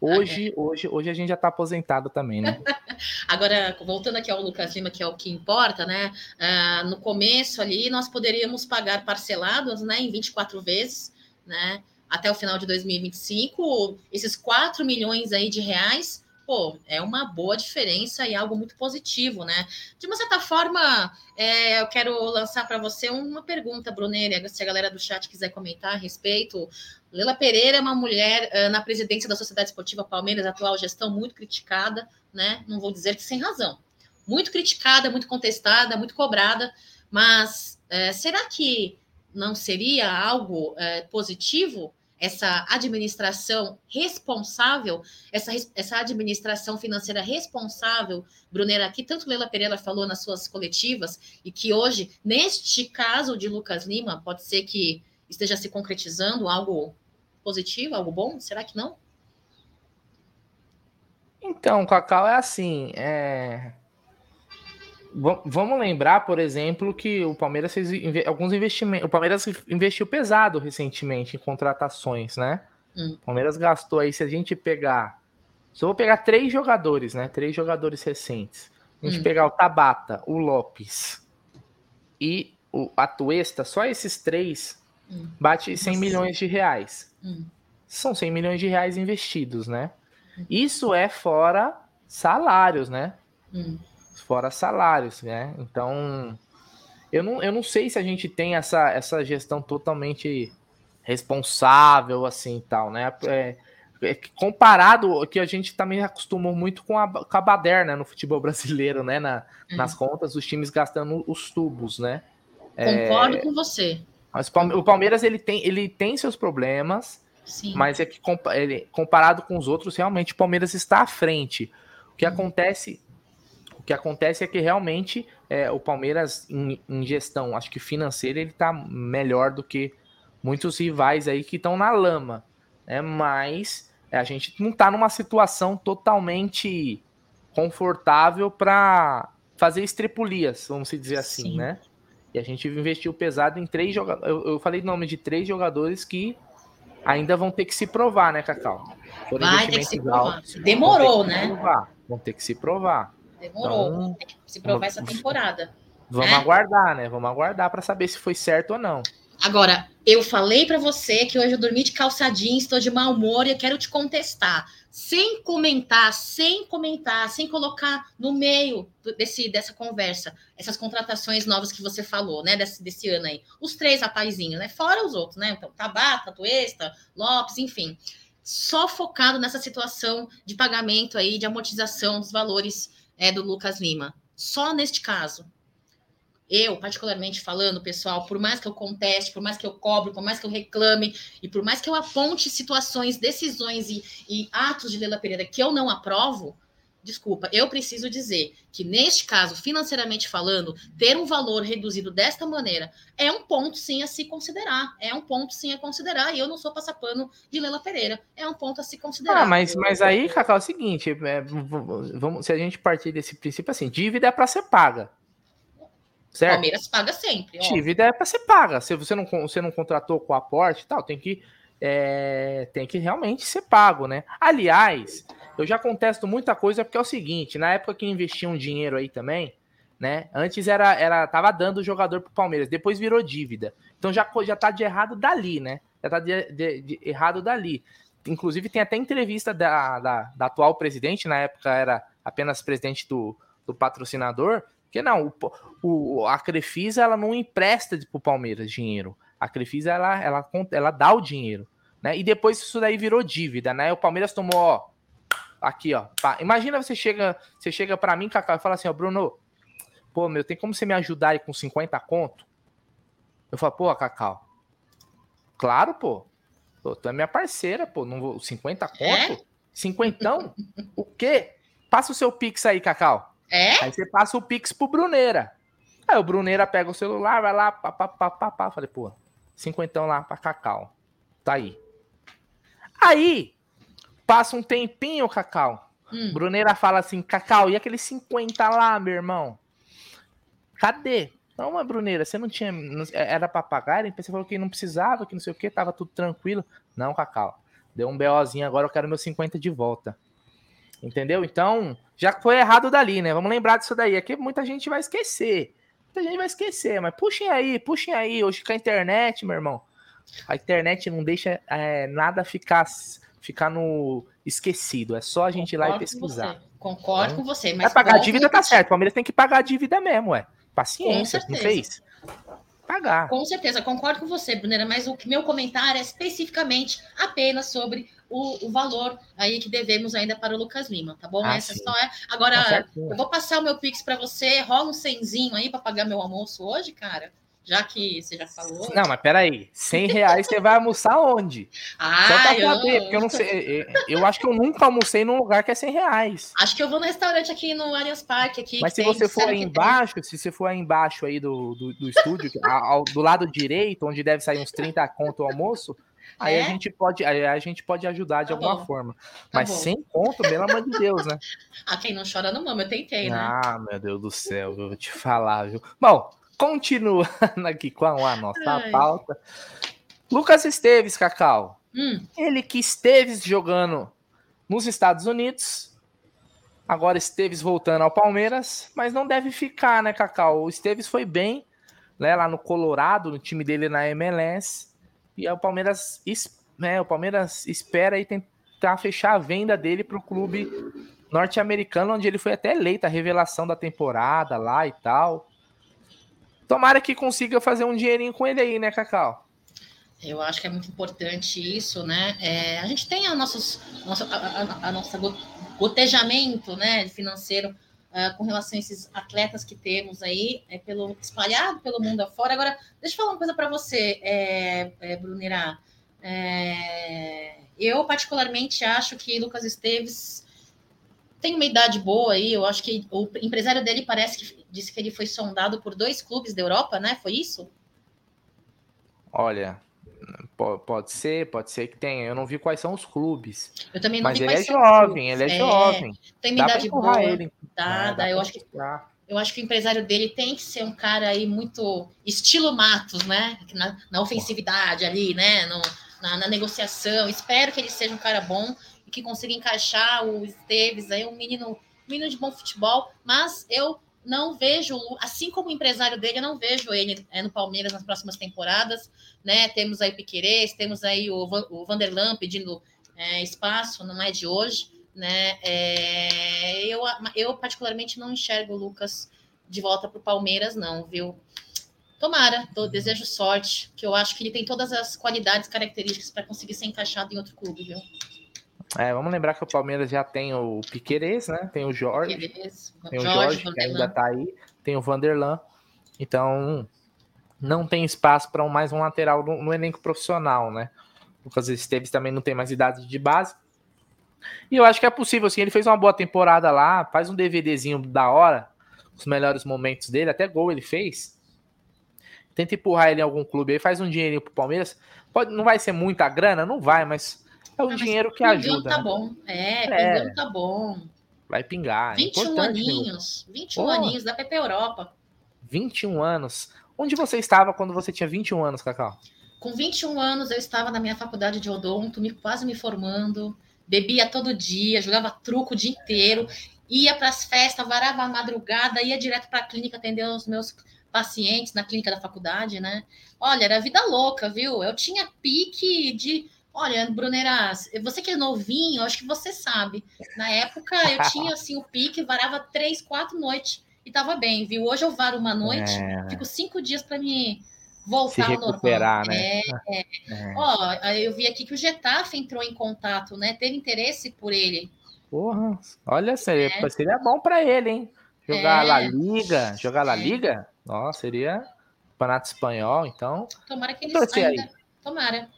Hoje, hoje, hoje a gente já tá aposentado também, né? Agora, voltando aqui ao Lucas Lima, que é o que importa, né? Uh, no começo ali, nós poderíamos pagar parcelados, né? Em 24 vezes, né? Até o final de 2025, esses 4 milhões aí de reais pô, é uma boa diferença e algo muito positivo, né? De uma certa forma, é, eu quero lançar para você uma pergunta, Bruneira, se a galera do chat quiser comentar a respeito. Lela Pereira é uma mulher uh, na presidência da Sociedade Esportiva Palmeiras, atual gestão muito criticada, né? Não vou dizer que sem razão. Muito criticada, muito contestada, muito cobrada, mas uh, será que não seria algo uh, positivo essa administração responsável, essa, essa administração financeira responsável, Brunera, que tanto Leila Pereira falou nas suas coletivas, e que hoje, neste caso de Lucas Lima, pode ser que esteja se concretizando algo positivo, algo bom? Será que não? Então, Cacau, é assim, é vamos lembrar, por exemplo, que o Palmeiras fez alguns investimentos. O Palmeiras investiu pesado recentemente em contratações, né? Hum. O Palmeiras gastou aí, se a gente pegar. Só vou pegar três jogadores, né? Três jogadores recentes. A gente hum. pegar o Tabata, o Lopes e o Atuesta, só esses três hum. bate 100 Nossa. milhões de reais. Hum. São 100 milhões de reais investidos, né? Hum. Isso é fora salários, né? Fora salários, né? Então, eu não, eu não sei se a gente tem essa, essa gestão totalmente responsável, assim, tal, né? É, é, comparado que a gente também acostumou muito com a, com a Bader, né, no futebol brasileiro, né, na, uhum. nas contas, os times gastando os tubos, né? Concordo é, com você. Mas o Palmeiras, ele tem, ele tem seus problemas, Sim. mas é que comparado com os outros, realmente o Palmeiras está à frente. O que uhum. acontece que acontece é que realmente é, o Palmeiras, em, em, gestão, acho que financeira, ele tá melhor do que muitos rivais aí que estão na lama. Né? Mas é, a gente não tá numa situação totalmente confortável para fazer estrepulias, vamos dizer assim, Sim. né? E a gente investiu pesado em três jogadores. Eu, eu falei o nome de três jogadores que ainda vão ter que se provar, né, Cacau? Vai ter que se provar. Demorou, né? Provar, vão ter que se provar. Demorou. Então, tem que se provar essa temporada. Vamos né? aguardar, né? Vamos aguardar para saber se foi certo ou não. Agora, eu falei para você que hoje eu dormi de calçadinho, estou de mau humor e eu quero te contestar. Sem comentar, sem comentar, sem colocar no meio desse, dessa conversa essas contratações novas que você falou, né? Desse, desse ano aí. Os três rapazinhos, né? Fora os outros, né? Então, Tabata, Tuesta, Lopes, enfim. Só focado nessa situação de pagamento aí, de amortização dos valores é do Lucas Lima. Só neste caso. Eu, particularmente falando, pessoal, por mais que eu conteste, por mais que eu cobre, por mais que eu reclame e por mais que eu aponte situações, decisões e, e atos de Leila Pereira que eu não aprovo, desculpa, eu preciso dizer que neste caso, financeiramente falando, ter um valor reduzido desta maneira é um ponto sim a se considerar, é um ponto sim a considerar, e eu não sou passapano de Lela Pereira, é um ponto a se considerar. Ah, mas, mas aí, Cacau, é o seguinte, é, vamos, se a gente partir desse princípio assim, dívida é para ser paga. Certo? Palmeiras paga sempre. Ó. Dívida é para ser paga. Se você não, você não contratou com aporte e tal, tem que, é, tem que realmente ser pago, né? Aliás, eu já contesto muita coisa porque é o seguinte, na época que investiam dinheiro aí também, né? Antes era, era tava dando o jogador pro Palmeiras, depois virou dívida. Então já, já tá de errado dali, né? Já tá de, de, de errado dali. Inclusive tem até entrevista da, da, da, atual presidente, na época era apenas presidente do, do patrocinador, que não, o, o, a Crefisa ela não empresta pro Palmeiras dinheiro. A Crefisa ela, ela, ela dá o dinheiro, né? E depois isso daí virou dívida, né? O Palmeiras tomou, ó, Aqui, ó. Pá. Imagina você chega, você chega para mim, Cacau, e fala assim, ó, Bruno, pô, meu, tem como você me ajudar aí com 50 conto? Eu falo, pô, Cacau. Claro, pô. pô tu é minha parceira, pô. Não vou, 50 conto? É? Cinquentão? o quê? Passa o seu Pix aí, Cacau. É? Aí você passa o Pix pro Bruneira. Aí o Bruneira pega o celular, vai lá, pá, pá, pá, pá, pá. Falei, pô, cinquentão lá pra Cacau. Tá aí. Aí, Passa um tempinho, Cacau. Hum. Bruneira fala assim, Cacau, e aqueles 50 lá, meu irmão? Cadê? Não, mas Bruneira, você não tinha. Era pra pagar? Você falou que não precisava, que não sei o que, tava tudo tranquilo. Não, Cacau. Deu um BOzinho, agora eu quero meu 50 de volta. Entendeu? Então, já foi errado dali, né? Vamos lembrar disso daí. Aqui muita gente vai esquecer. Muita gente vai esquecer, mas puxem aí, puxem aí. Hoje com a internet, meu irmão. A internet não deixa é, nada ficar, ficar no esquecido. É só a gente ir lá e pesquisar. Concordo então, com você. Mas vai pagar a dívida, tá certo. O Palmeiras tem que pagar a dívida mesmo, ué. Paciência, não fez? Pagar. Com certeza, concordo com você, Brunera, mas o meu comentário é especificamente apenas sobre o, o, valor aí que devemos ainda para o Lucas Lima, tá bom? Ah, Essa sim. só é. Agora, tá eu vou passar o meu Pix para você, rola um cenzinho aí para pagar meu almoço hoje, cara já que você já falou. Não, mas peraí, 100 reais você vai almoçar onde? Ah, Só pra eu... saber, porque eu não sei, eu acho que eu nunca almocei num lugar que é 100 reais. Acho que eu vou no restaurante aqui no Allianz Parque. Aqui, mas se você for aí embaixo, tem. se você for aí embaixo aí do, do, do estúdio, ao, do lado direito, onde deve sair uns 30 conto o almoço, Aí é? a gente pode, a gente pode ajudar de tá alguma bom. forma. Tá Mas bom. sem conto, pelo amor de Deus, né? Ah, quem não chora não mama, eu tentei, né? Ah, meu Deus do céu, eu vou te falar, viu? Bom, Continuando aqui com a nossa Ai. pauta. Lucas Esteves, Cacau. Hum. Ele que esteve jogando nos Estados Unidos. Agora Esteves voltando ao Palmeiras, mas não deve ficar, né, Cacau? O Esteves foi bem, né, lá no Colorado, no time dele na MLS. E o Palmeiras, né, o Palmeiras espera e tentar fechar a venda dele para o clube norte-americano, onde ele foi até eleito a revelação da temporada lá e tal. Tomara que consiga fazer um dinheirinho com ele aí, né, Cacau? Eu acho que é muito importante isso, né? É, a gente tem a, nossos, nosso, a, a, a nossa gotejamento né, financeiro uh, com relação a esses atletas que temos aí, é, pelo, espalhado pelo mundo afora. Agora, deixa eu falar uma coisa para você, é, é. É, eu, particularmente, acho que Lucas Esteves tem uma idade boa aí, eu acho que o empresário dele parece que disse que ele foi sondado por dois clubes da Europa, né? Foi isso? Olha, pode ser, pode ser que tenha. Eu não vi quais são os clubes. Eu também não mas vi ele é jovem, ele é, é, jovem. Tem uma idade boa. Ele. Dá, dá, eu acho que eu acho que o empresário dele tem que ser um cara aí muito estilo Matos, né? Na, na ofensividade ali, né? No, na, na, negociação. Espero que ele seja um cara bom que consiga encaixar o Esteves aí, um menino, um menino de bom futebol, mas eu não vejo, assim como o empresário dele, eu não vejo ele é, no Palmeiras nas próximas temporadas, né? Temos aí Piquerez, temos aí o, o Vanderlan pedindo é, espaço, não é de hoje, né? É, eu, eu particularmente não enxergo o Lucas de volta para o Palmeiras, não, viu? Tomara, tô, desejo sorte, que eu acho que ele tem todas as qualidades, características para conseguir ser encaixado em outro clube, viu? É, vamos lembrar que o Palmeiras já tem o Piquerez, né? Tem o Jorge. Piqueires, tem o Jorge, Jorge que ainda tá aí. Tem o Vanderlan. Então, não tem espaço para mais um lateral no, no, elenco profissional, né? O Lucas Esteves também não tem mais idade de base. E eu acho que é possível, assim. Ele fez uma boa temporada lá, faz um DVDzinho da hora, os melhores momentos dele, até gol ele fez. Tenta empurrar ele em algum clube aí, faz um dinheirinho pro Palmeiras. Pode, não vai ser muita grana? Não vai, mas é o ah, dinheiro que ajuda. Tá né? bom. É, é, tá bom. Vai pingar. 21 é aninhos. 21 Pô, aninhos, ir pra Europa. 21 anos. Onde você estava quando você tinha 21 anos, Cacau? Com 21 anos, eu estava na minha faculdade de odonto, me, quase me formando. Bebia todo dia, jogava truco o dia inteiro, ia para as festas, varava a madrugada, ia direto para a clínica atender os meus pacientes na clínica da faculdade, né? Olha, era vida louca, viu? Eu tinha pique de Olha, Bruneras, você que é novinho, acho que você sabe. Na época eu tinha assim o pique, varava três, quatro noites e tava bem, viu? Hoje eu varo uma noite, é... fico cinco dias para me voltar ao normal. Né? É, é. é. Ó, eu vi aqui que o Getafe entrou em contato, né? Teve interesse por ele. Porra, olha, seria, é. seria bom para ele, hein? Jogar é. La Liga, jogar La é. Liga, nossa, seria campeonato espanhol, então. Tomara que ele saia. Tomara.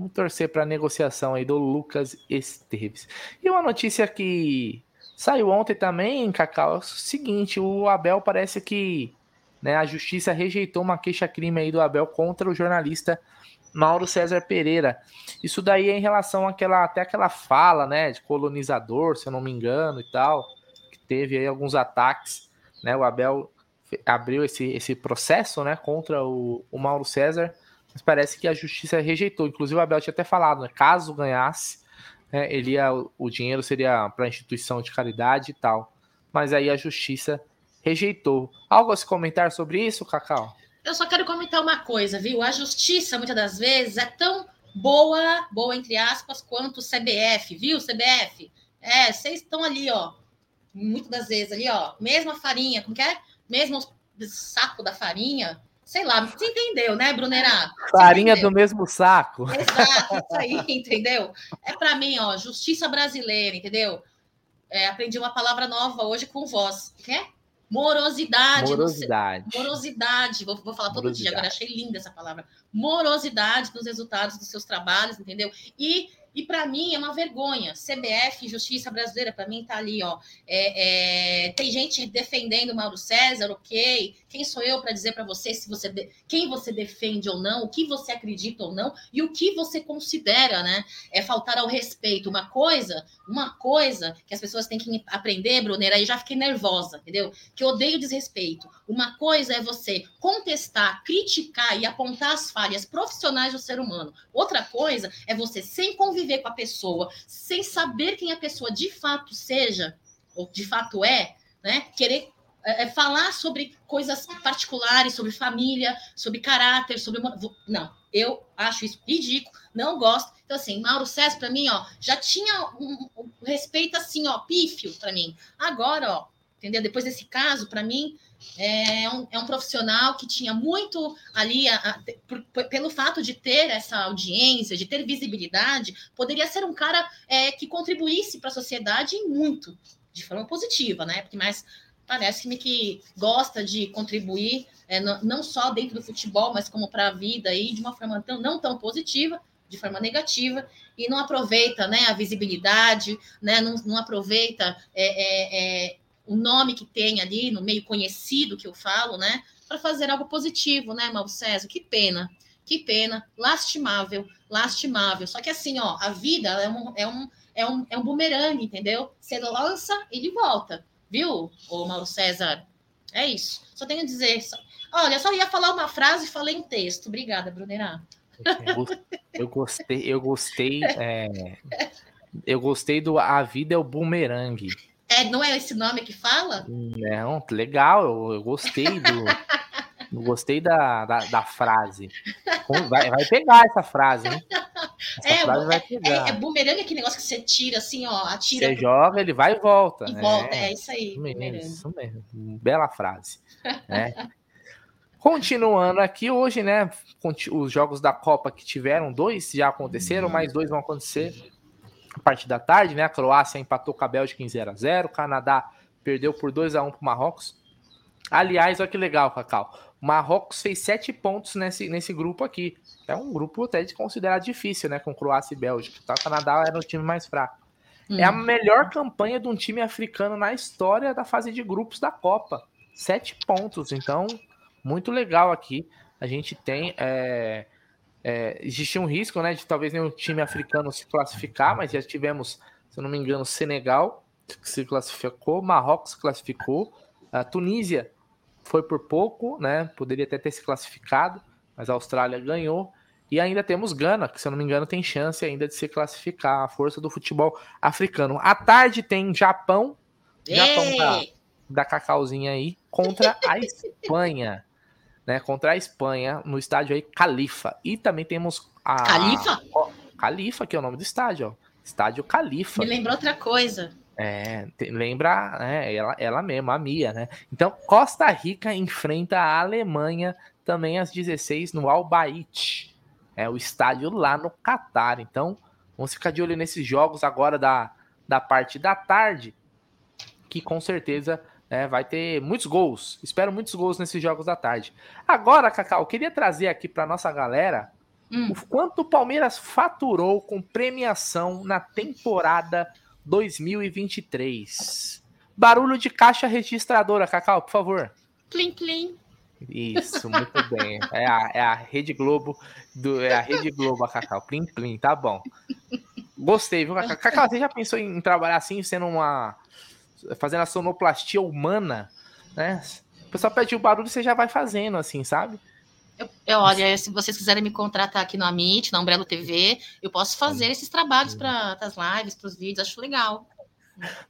Vamos torcer para a negociação aí do Lucas Esteves. E uma notícia que saiu ontem também, Cacau, é o seguinte, o Abel parece que né, a justiça rejeitou uma queixa-crime aí do Abel contra o jornalista Mauro César Pereira. Isso daí é em relação àquela, até aquela fala, né, de colonizador, se eu não me engano e tal, que teve aí alguns ataques, né, o Abel abriu esse, esse processo né, contra o, o Mauro César, mas parece que a justiça rejeitou. Inclusive, o Abel tinha até falado, né, caso ganhasse, né, ele ia, o dinheiro seria para instituição de caridade e tal. Mas aí a justiça rejeitou. Algo a se comentar sobre isso, Cacau? Eu só quero comentar uma coisa, viu? A justiça, muitas das vezes, é tão boa, boa entre aspas, quanto o CBF, viu, CBF? É, vocês estão ali, ó, muitas das vezes ali, ó, mesma farinha, como que é? Mesmo saco da farinha, sei lá, você entendeu, né, Brunerá? Farinha do mesmo saco. Exato, isso aí, entendeu? É para mim, ó, justiça brasileira, entendeu? É, aprendi uma palavra nova hoje com voz. Que é? Morosidade. Morosidade. Morosidade. Vou, vou falar todo Morosidade. dia, agora achei linda essa palavra. Morosidade nos resultados dos seus trabalhos, entendeu? E e para mim é uma vergonha. CBF, Justiça Brasileira, para mim tá ali, ó. É, é, tem gente defendendo Mauro César, ok. Quem sou eu para dizer para você se você de... quem você defende ou não, o que você acredita ou não e o que você considera, né? É faltar ao respeito. Uma coisa, uma coisa que as pessoas têm que aprender, Brunner, aí já fiquei nervosa, entendeu? Que eu odeio desrespeito. Uma coisa é você contestar, criticar e apontar as falhas profissionais do ser humano. Outra coisa é você sem conviver com a pessoa sem saber quem a pessoa de fato seja, ou de fato é, né? Querer é, é falar sobre coisas particulares, sobre família, sobre caráter, sobre. Não, eu acho isso ridículo, não gosto. Então, assim, Mauro César, para mim, ó, já tinha um, um respeito assim, ó, pífio para mim. Agora, ó, entendeu? Depois desse caso, para mim, é um, é um profissional que tinha muito ali, a, a, por, pelo fato de ter essa audiência, de ter visibilidade, poderia ser um cara é, que contribuísse para a sociedade muito, de forma positiva, né? Porque mais parece-me que gosta de contribuir, é, não, não só dentro do futebol, mas como para a vida aí, de uma forma tão, não tão positiva, de forma negativa, e não aproveita né, a visibilidade, né, não, não aproveita é, é, é o nome que tem ali no meio conhecido que eu falo, né? Para fazer algo positivo, né, Mauro César? Que pena, que pena, lastimável, lastimável. Só que assim, ó, a vida é um, é um, é um, é um bumerangue, entendeu? Você lança, ele volta, viu, ô Mauro César? É isso. Só tenho a dizer. Só... Olha, eu só ia falar uma frase e falei em texto. Obrigada, Brunerá. Eu gostei, eu gostei, é, eu gostei do A Vida é o Bumerangue. É, não é esse nome que fala? Não, legal, eu, eu gostei do. Eu gostei da, da, da, frase. Vai, vai pegar essa frase, hein? Essa é, frase vai é, pegar. É, é bumerangue aquele negócio que você tira assim, ó, atira. Você pro... joga, ele vai e volta. E volta, é, é isso aí. Isso mesmo, isso mesmo. Bela frase. Né? Continuando aqui, hoje, né? Os jogos da Copa que tiveram, dois já aconteceram, uhum. mais dois vão acontecer a partir da tarde, né? A Croácia empatou com a Bélgica em 0 a 0 o Canadá perdeu por 2 a 1 para o Marrocos. Aliás, olha que legal, Cacau. Marrocos fez sete pontos nesse, nesse grupo aqui. É um grupo até de considerado difícil, né? Com Croácia e Bélgica. Tá? O Canadá era o time mais fraco. Hum. É a melhor campanha de um time africano na história da fase de grupos da Copa. Sete pontos. Então, muito legal aqui. A gente tem. É é, existia um risco né, de talvez nenhum time africano se classificar, mas já tivemos, se eu não me engano, Senegal que se classificou, Marrocos se classificou, a Tunísia foi por pouco, né? Poderia até ter se classificado, mas a Austrália ganhou. E ainda temos Gana, que se eu não me engano tem chance ainda de se classificar, a força do futebol africano. À tarde tem Japão, Japão da, da Cacauzinha aí, contra a Espanha né, contra a Espanha no estádio aí Califa. E também temos a Califa? Ó, Califa, que é o nome do estádio, ó. Estádio Califa. Me lembrou outra coisa. É, lembra, né, ela, ela mesma, a Mia, né? Então, Costa Rica enfrenta a Alemanha também às 16 no Albaite. É o estádio lá no Catar. Então, vamos ficar de olho nesses jogos agora da, da parte da tarde, que com certeza é, vai ter muitos gols. Espero muitos gols nesses jogos da tarde. Agora, Cacau, eu queria trazer aqui para nossa galera hum. o quanto o Palmeiras faturou com premiação na temporada 2023. Barulho de caixa registradora, Cacau, por favor. Plim, plim. Isso, muito bem. É a, é a Rede Globo do é a Rede Globo, a Cacau. Plim, plim, tá bom. Gostei, viu, Cacau? Cacau, você já pensou em trabalhar assim, sendo uma fazendo a sonoplastia humana, né? O pessoal pede o barulho e você já vai fazendo, assim, sabe? Eu, eu, olha, se vocês quiserem me contratar aqui no Amit, na Umbrella TV, eu posso fazer esses trabalhos para as lives, para os vídeos, acho legal.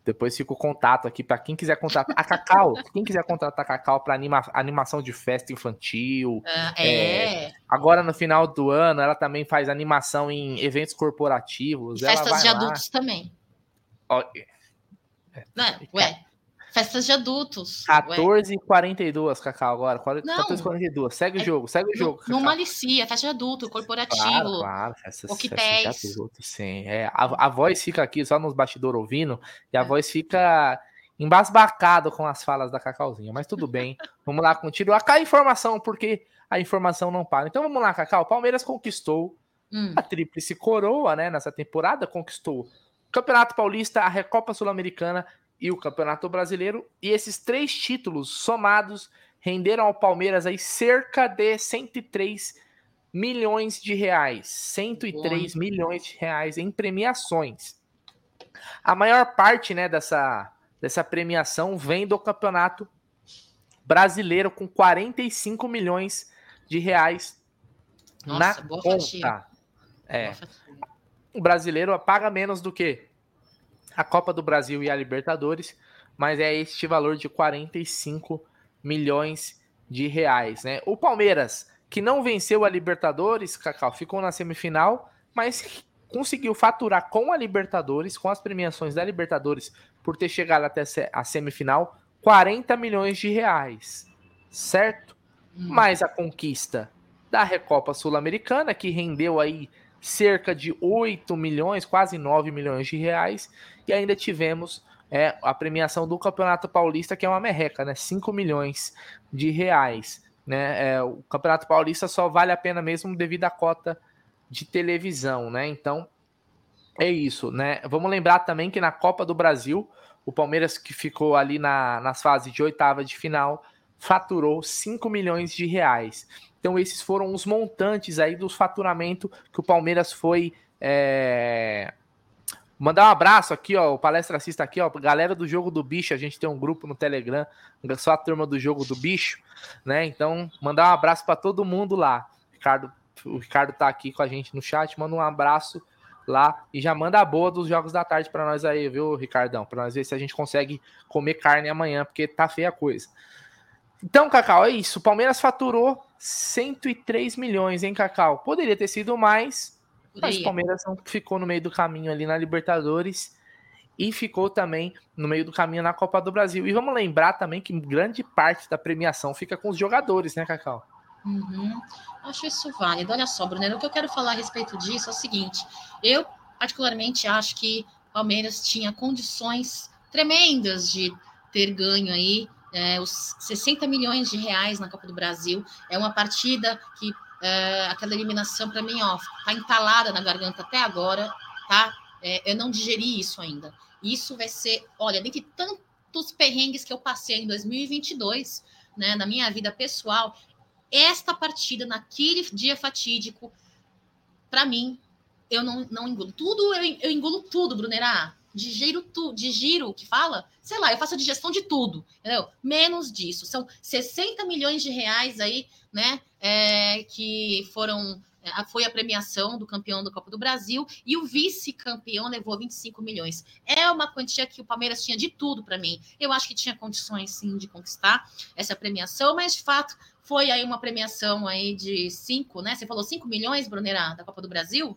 Depois fica o contato aqui para quem quiser contratar. A Cacau, quem quiser contratar a Cacau para anima, animação de festa infantil. Uh, é. é. Agora, no final do ano, ela também faz animação em eventos corporativos. Festas de lá. adultos também. Ó, Não, é, ué. Festas de adultos. 14 e 42, Cacau, agora. 14 e 42. Segue é, o jogo, segue o jogo. Não malicia, festa de adulto, corporativo. Claro, claro. Festas, festas de adulto, sim. É, a, a voz fica aqui só nos bastidores ouvindo e a é. voz fica embasbacado com as falas da Cacauzinha. Mas tudo bem. vamos lá, continuar. Acá a informação, porque a informação não para. Então vamos lá, Cacau. Palmeiras conquistou hum. a tríplice coroa, né? Nessa temporada, conquistou Campeonato Paulista, a Recopa Sul-Americana e o Campeonato Brasileiro. E esses três títulos somados renderam ao Palmeiras aí cerca de 103 milhões de reais. 103 Bom. milhões de reais em premiações. A maior parte né, dessa, dessa premiação vem do Campeonato Brasileiro, com 45 milhões de reais Nossa, na conta. Fatia. É. O brasileiro paga menos do que a Copa do Brasil e a Libertadores, mas é este valor de 45 milhões de reais, né? O Palmeiras, que não venceu a Libertadores, Cacau, ficou na semifinal, mas conseguiu faturar com a Libertadores, com as premiações da Libertadores, por ter chegado até a semifinal, 40 milhões de reais, certo? Hum. Mais a conquista da Recopa Sul-Americana, que rendeu aí cerca de 8 milhões, quase 9 milhões de reais, e ainda tivemos é, a premiação do Campeonato Paulista, que é uma merreca, né? 5 milhões de reais. Né? É, o Campeonato Paulista só vale a pena mesmo devido à cota de televisão, né? Então é isso, né? Vamos lembrar também que na Copa do Brasil, o Palmeiras que ficou ali na, nas fases de oitava de final faturou 5 milhões de reais. Então, esses foram os montantes aí do faturamento que o Palmeiras foi. É... Mandar um abraço aqui, ó. O palestra assista aqui, ó. Galera do Jogo do Bicho, a gente tem um grupo no Telegram, só a turma do Jogo do Bicho, né? Então, mandar um abraço para todo mundo lá. Ricardo, o Ricardo tá aqui com a gente no chat, manda um abraço lá e já manda a boa dos jogos da tarde para nós aí, viu, Ricardão? Para nós ver se a gente consegue comer carne amanhã, porque tá feia a coisa. Então, Cacau, é isso. O Palmeiras faturou 103 milhões, hein, Cacau? Poderia ter sido mais, mas o Palmeiras não ficou no meio do caminho ali na Libertadores e ficou também no meio do caminho na Copa do Brasil. E vamos lembrar também que grande parte da premiação fica com os jogadores, né, Cacau? Uhum. Acho isso válido. Olha só, Bruno, o que eu quero falar a respeito disso é o seguinte: eu, particularmente, acho que Palmeiras tinha condições tremendas de ter ganho aí é, os 60 milhões de reais na Copa do Brasil. É uma partida que é, aquela eliminação, para mim, ó, tá entalada na garganta até agora, tá? É, eu não digeri isso ainda. Isso vai ser, olha, dentre tantos perrengues que eu passei em 2022, né, na minha vida pessoal, esta partida, naquele dia fatídico, para mim, eu não, não engulo. Tudo, eu, eu engulo tudo, Brunerá digiro tudo, digiro que fala, sei lá, eu faço a digestão de tudo, entendeu? Menos disso. São 60 milhões de reais aí, né? É, que foram. É, foi a premiação do campeão da Copa do Brasil e o vice-campeão levou 25 milhões. É uma quantia que o Palmeiras tinha de tudo para mim. Eu acho que tinha condições sim de conquistar essa premiação, mas de fato foi aí uma premiação aí de 5, né? Você falou 5 milhões, Brunera, da Copa do Brasil?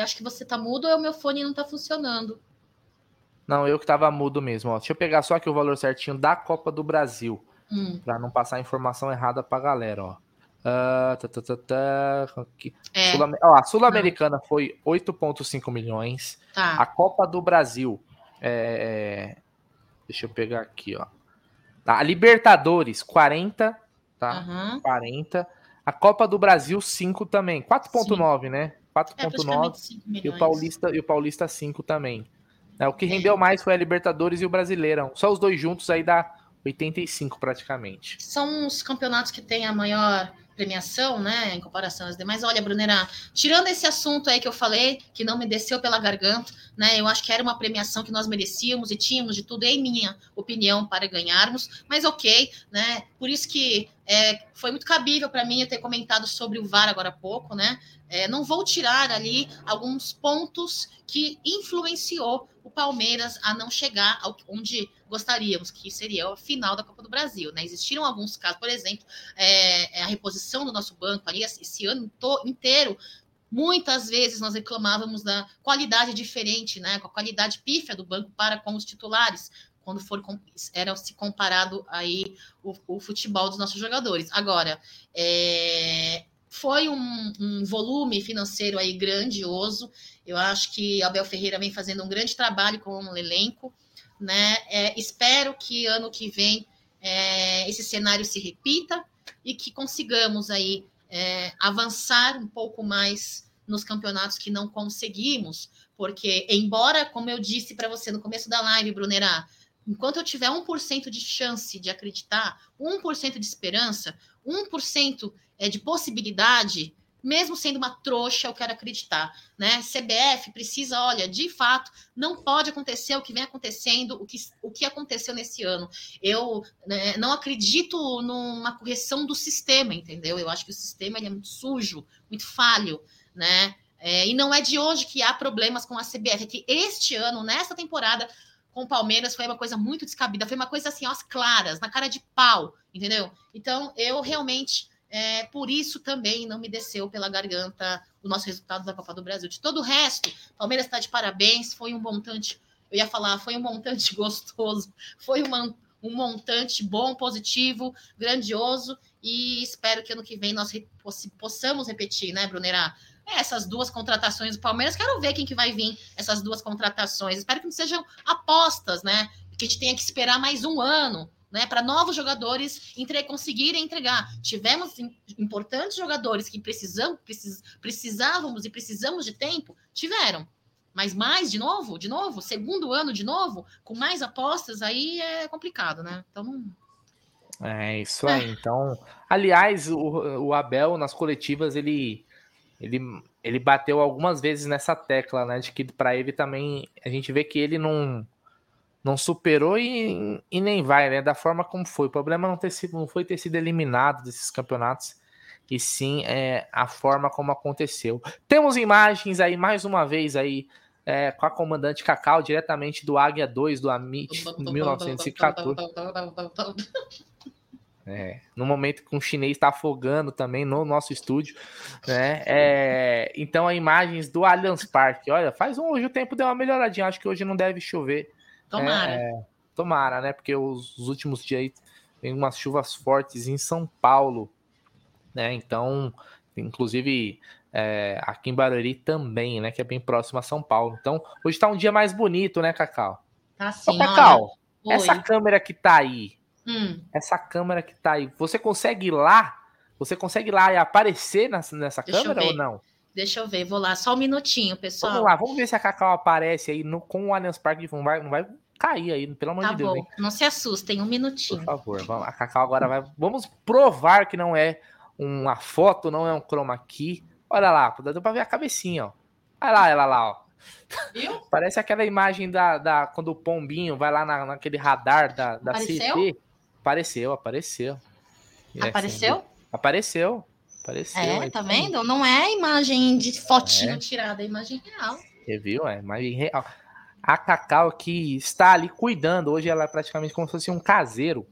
Acho que você tá mudo ou o meu fone não tá funcionando. Não, eu que tava mudo mesmo. Ó. Deixa eu pegar só aqui o valor certinho da Copa do Brasil. Hum. Pra não passar informação errada pra galera, ó. Uh, tá, tá, tá, tá. É. Sul ó, a Sul-Americana foi 8,5 milhões. Tá. A Copa do Brasil. É... Deixa eu pegar aqui, ó. Tá, a Libertadores, 40. Tá? Uhum. 40. A Copa do Brasil, 5 também. 4,9, né? 4,9 é, e o Paulista e o Paulista 5 também. É, o que rendeu mais foi a Libertadores e o Brasileirão. Só os dois juntos aí dá 85 praticamente. São os campeonatos que têm a maior premiação, né, em comparação às demais. Olha, Brunera, tirando esse assunto aí que eu falei, que não me desceu pela garganta, né, eu acho que era uma premiação que nós merecíamos e tínhamos de tudo, em minha opinião, para ganharmos, mas ok, né, por isso que é, foi muito cabível para mim eu ter comentado sobre o VAR agora há pouco, né, é, não vou tirar ali alguns pontos que influenciou o Palmeiras a não chegar ao, onde gostaríamos, que seria a final da Copa do Brasil. Né? Existiram alguns casos, por exemplo, é, é a reposição do nosso banco ali, esse ano inteiro, muitas vezes nós reclamávamos da qualidade diferente, né? com a qualidade pífia do banco para com os titulares, quando for era se comparado aí o, o futebol dos nossos jogadores. Agora, é, foi um, um, volume financeiro aí grandioso. Eu acho que Abel Ferreira vem fazendo um grande trabalho com o elenco, né? É, espero que ano que vem é, esse cenário se repita e que consigamos aí é, avançar um pouco mais nos campeonatos que não conseguimos, porque embora, como eu disse para você no começo da live, Brunera, enquanto eu tiver 1% de chance de acreditar, 1% de esperança, 1% é, de possibilidade, mesmo sendo uma trouxa, eu quero acreditar, né? CBF precisa, olha, de fato, não pode acontecer o que vem acontecendo, o que, o que aconteceu nesse ano. Eu né, não acredito numa correção do sistema, entendeu? Eu acho que o sistema é muito sujo, muito falho, né? É, e não é de hoje que há problemas com a CBF, é que este ano, nessa temporada, com o Palmeiras foi uma coisa muito descabida, foi uma coisa assim, às claras, na cara de pau, entendeu? Então, eu realmente é, por isso também não me desceu pela garganta o nosso resultado da Copa do Brasil. De todo o resto, Palmeiras está de parabéns, foi um montante, eu ia falar, foi um montante gostoso, foi uma, um montante bom, positivo, grandioso, e espero que ano que vem nós possamos repetir, né, Brunera? essas duas contratações do Palmeiras, quero ver quem que vai vir essas duas contratações. Espero que não sejam apostas, né? Que a gente tenha que esperar mais um ano né, para novos jogadores entre, conseguirem entregar. Tivemos importantes jogadores que precisam, precis, precisávamos e precisamos de tempo, tiveram. Mas mais de novo, de novo, segundo ano de novo, com mais apostas, aí é complicado, né? Então. É isso aí. É. Então, aliás, o, o Abel nas coletivas ele, ele, ele bateu algumas vezes nessa tecla, né? De que para ele também a gente vê que ele não não superou e, e, nem vai, né? Da forma como foi. O problema não, ter sido, não foi ter sido eliminado desses campeonatos, e sim é, a forma como aconteceu. Temos imagens aí, mais uma vez, aí, é, com a comandante Cacau, diretamente do Águia 2 do Amit 1914. É, no momento que um chinês está afogando também no nosso estúdio, né? É, então, imagens do Allianz Parque. Olha, faz um hoje o tempo deu uma melhoradinha. Acho que hoje não deve chover. Tomara. É, tomara, né? Porque os, os últimos dias tem umas chuvas fortes em São Paulo, né? Então, inclusive é, aqui em Barueri também, né? Que é bem próximo a São Paulo. Então, hoje tá um dia mais bonito, né, Cacau? Tá sim, Ô, Cacau, olha. essa câmera que tá aí, hum. essa câmera que tá aí, você consegue ir lá? Você consegue ir lá e aparecer nessa, nessa câmera ou não? Deixa eu ver, vou lá, só um minutinho, pessoal. Vamos lá, vamos ver se a Cacau aparece aí no, com o Allianz Parque. Não vai, não vai cair aí, pelo amor tá de Deus. Bom. Não se assustem, um minutinho. Por favor, vamos, a Cacau agora vai. Vamos provar que não é uma foto, não é um chroma key. Olha lá, dá pra ver a cabecinha, ó. Olha lá, ela lá, ó. Viu? Parece aquela imagem da, da quando o pombinho vai lá na, naquele radar da, da apareceu? CT. Apareceu, apareceu. Apareceu? Assim, apareceu. Apareceu. É, tá vendo? Não é imagem de fotinho é. tirada, é imagem real. Você viu? É imagem real. A Cacau que está ali cuidando, hoje ela é praticamente como se fosse um caseiro,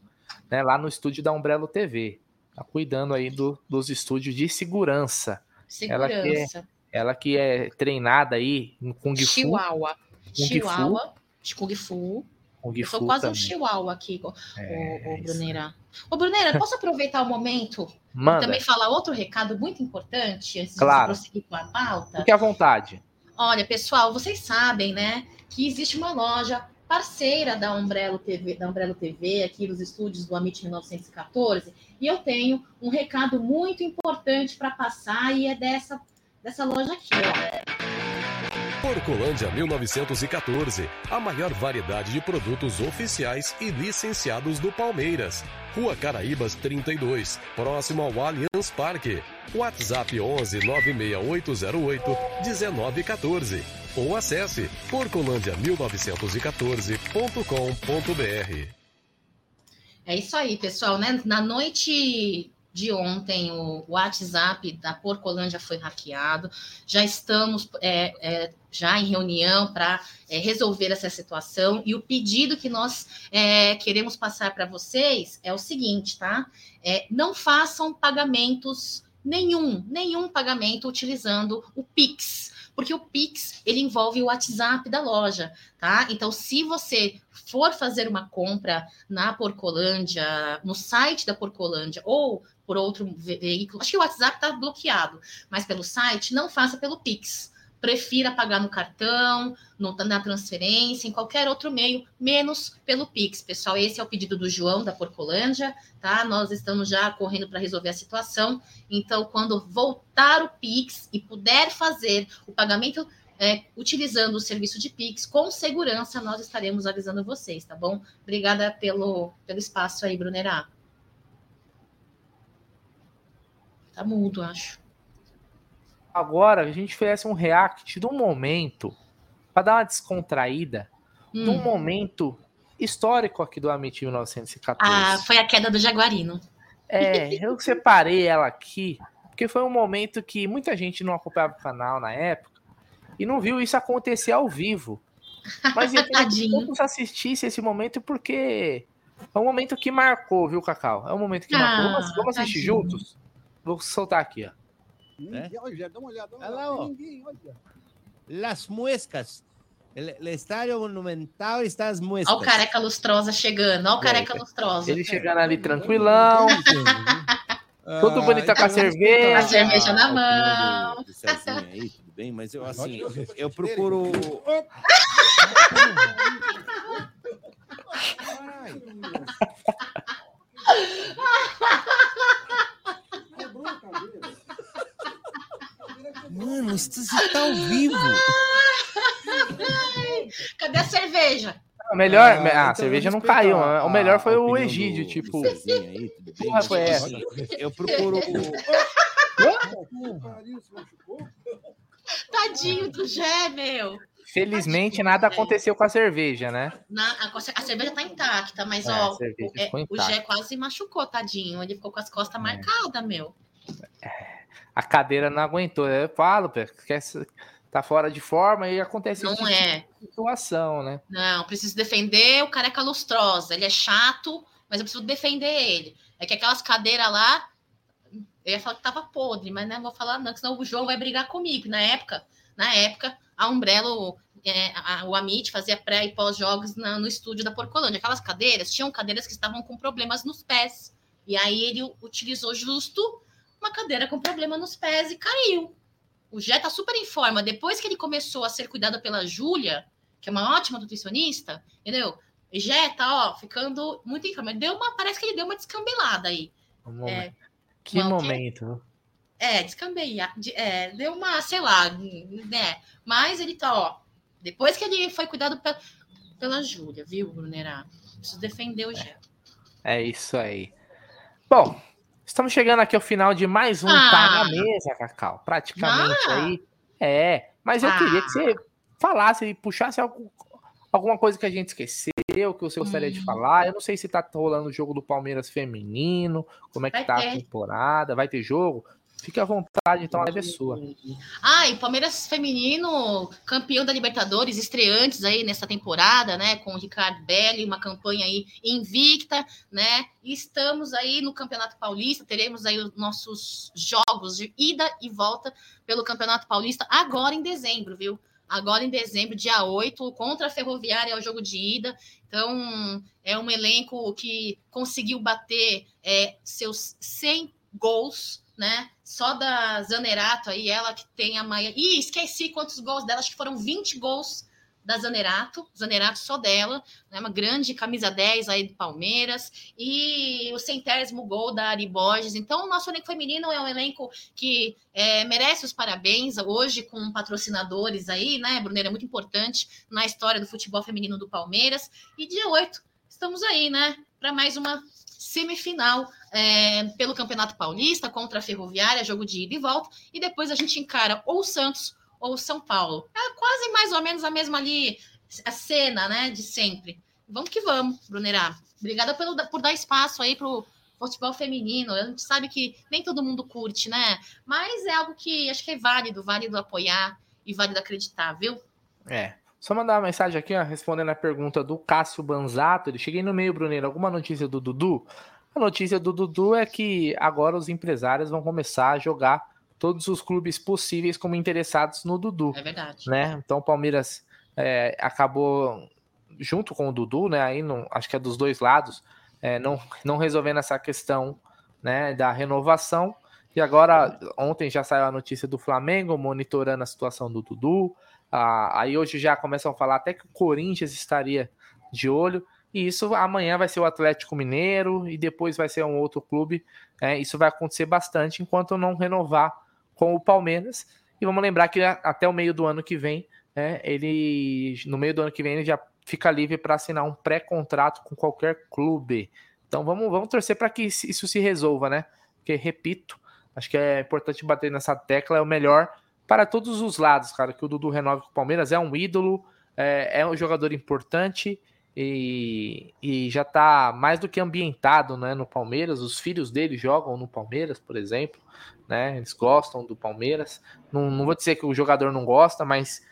né? Lá no estúdio da Umbrello TV. Tá cuidando aí do, dos estúdios de segurança. Segurança. Ela que é, ela que é treinada aí em Kung Fu. Chihuahua. Kung Chihuahua. Fu. Kung Fu. Kung Eu sou quase também. um chihuahua aqui, é, o, o Bruneira. Ô, Bruneira, posso aproveitar o momento Manda. e também falar outro recado muito importante antes claro. de prosseguir com a pauta? Fique à vontade. Olha, pessoal, vocês sabem, né, que existe uma loja parceira da Umbrello TV, da Umbrello TV, aqui nos estúdios do Amit 1914, e eu tenho um recado muito importante para passar e é dessa, dessa loja aqui, ó. Porcolândia 1914, a maior variedade de produtos oficiais e licenciados do Palmeiras. Rua Caraíbas 32, próximo ao Allianz Parque. WhatsApp 11 96808 1914 ou acesse porcolândia1914.com.br. É isso aí, pessoal, né? Na noite de ontem, o WhatsApp da Porcolândia foi hackeado. Já estamos é, é, já em reunião para é, resolver essa situação. E o pedido que nós é, queremos passar para vocês é o seguinte, tá? É, não façam pagamentos nenhum, nenhum pagamento utilizando o Pix porque o Pix ele envolve o WhatsApp da loja, tá? Então, se você for fazer uma compra na Porcolândia, no site da Porcolândia ou por outro veículo, acho que o WhatsApp está bloqueado, mas pelo site, não faça pelo Pix. Prefira pagar no cartão, no, na transferência, em qualquer outro meio, menos pelo Pix. Pessoal, esse é o pedido do João da Porcolândia, tá? Nós estamos já correndo para resolver a situação. Então, quando voltar o Pix e puder fazer o pagamento é, utilizando o serviço de Pix com segurança, nós estaremos avisando vocês, tá bom? Obrigada pelo, pelo espaço aí, Brunerá. Tá mudo, acho. Agora a gente fez um react um momento para dar uma descontraída, hum. um momento histórico aqui do Amit 1914. Ah, foi a queda do Jaguarino. É, eu separei ela aqui, porque foi um momento que muita gente não acompanhava o canal na época e não viu isso acontecer ao vivo. Mas eu queria que todos assistissem esse momento porque é um momento que marcou, viu, Cacau? É um momento que ah, marcou. Vamos, vamos assistir juntos? Vou soltar aqui, ó. É? Olha, dá uma olhada. Olha lá, ó. Las muescas. O estádio monumental está as muescas. Olha o careca lustrosa chegando. Olha o careca lustrosa. Ele chegando ali tranquilão. Tudo bonito com a cerveja. A cerveja na mão. Aí, tudo bem, mas eu assim, eu procuro. Isso está ao vivo. Cadê a cerveja? O melhor, ah, ah então a cerveja não caiu. o melhor foi o Egídio, do, tipo. Do aí, Porra, foi essa? Eu procuro. Tadinho do Gé, meu. Felizmente nada aconteceu com a cerveja, né? Na, a, a, cerveja tá intacta, mas é, ó, é, o Gé quase machucou, tadinho. Ele ficou com as costas é. marcadas, meu. É a cadeira não aguentou. Eu falo, que tá fora de forma e acontece não tipo é situação, né? Não, preciso defender o careca lustrosa. Ele é chato, mas eu preciso defender ele. É que aquelas cadeiras lá, eu ia falar que tava podre, mas não vou falar não, senão o João vai brigar comigo. Na época, na época, a Umbrella, é, a, o Amit fazia pré e pós-jogos no estúdio da Porcolândia. Aquelas cadeiras, tinham cadeiras que estavam com problemas nos pés. E aí ele utilizou justo uma cadeira com problema nos pés e caiu. O Jé tá super em forma. Depois que ele começou a ser cuidado pela Júlia, que é uma ótima nutricionista, entendeu? O Jé tá, ó, ficando muito em forma. Deu uma, parece que ele deu uma descambelada aí. Um é, que uma, momento. É, descambeia, é, deu uma, sei lá, né? Mas ele tá, ó, depois que ele foi cuidado pela, pela Júlia, viu, Brunerá? Preciso defender o Jé. É, é isso aí. Bom, Estamos chegando aqui ao final de mais um ah. Tá na Mesa, Cacau. Praticamente ah. aí. É, mas eu ah. queria que você falasse e puxasse algo, alguma coisa que a gente esqueceu, que você gostaria hum. de falar. Eu não sei se tá rolando o jogo do Palmeiras feminino, como é que vai tá ter. a temporada, vai ter jogo? Fique à vontade, então a live é. Ah, e Palmeiras Feminino, campeão da Libertadores, estreantes aí nessa temporada, né? Com o Ricardo Belli, uma campanha aí invicta, né? E estamos aí no Campeonato Paulista, teremos aí os nossos jogos de ida e volta pelo Campeonato Paulista agora em dezembro, viu? Agora em dezembro, dia 8, contra a Ferroviária, é o jogo de ida. Então, é um elenco que conseguiu bater é, seus 100 gols né? Só da Zanerato aí, ela que tem a Maia. Ih, esqueci quantos gols dela, acho que foram 20 gols da Zanerato, Zanerato só dela, né, uma grande camisa 10 aí do Palmeiras, e o centésimo gol da Ari Borges. Então, o nosso elenco feminino é um elenco que é, merece os parabéns, hoje com patrocinadores aí, né, Bruneira, é muito importante na história do futebol feminino do Palmeiras. E dia 8, estamos aí, né, para mais uma semifinal é, pelo Campeonato Paulista contra a Ferroviária, jogo de ida e volta, e depois a gente encara ou Santos ou São Paulo. É quase mais ou menos a mesma ali, a cena, né, de sempre. Vamos que vamos, Brunerá. Obrigada pelo, por dar espaço aí pro futebol feminino. A gente sabe que nem todo mundo curte, né? Mas é algo que acho que é válido, válido apoiar e válido acreditar, viu? É. Só mandar uma mensagem aqui, ó, respondendo a pergunta do Cássio Banzato. Ele cheguei no meio, Bruneiro. Alguma notícia do Dudu? A notícia do Dudu é que agora os empresários vão começar a jogar todos os clubes possíveis como interessados no Dudu. É verdade. Né? Então o Palmeiras é, acabou junto com o Dudu, né? Aí não, acho que é dos dois lados, é, não, não resolvendo essa questão né, da renovação. E agora, ontem já saiu a notícia do Flamengo monitorando a situação do Dudu. Ah, aí hoje já começam a falar até que o Corinthians estaria de olho. E isso amanhã vai ser o Atlético Mineiro e depois vai ser um outro clube. É, isso vai acontecer bastante enquanto não renovar com o Palmeiras. E vamos lembrar que até o meio do ano que vem, é, ele no meio do ano que vem ele já fica livre para assinar um pré-contrato com qualquer clube. Então vamos, vamos torcer para que isso se resolva, né? Porque, repito, acho que é importante bater nessa tecla, é o melhor para todos os lados, cara, que o Dudu renove com o Palmeiras, é um ídolo, é, é um jogador importante e, e já está mais do que ambientado né, no Palmeiras. Os filhos dele jogam no Palmeiras, por exemplo né? Eles gostam do Palmeiras. Não, não vou dizer que o jogador não gosta, mas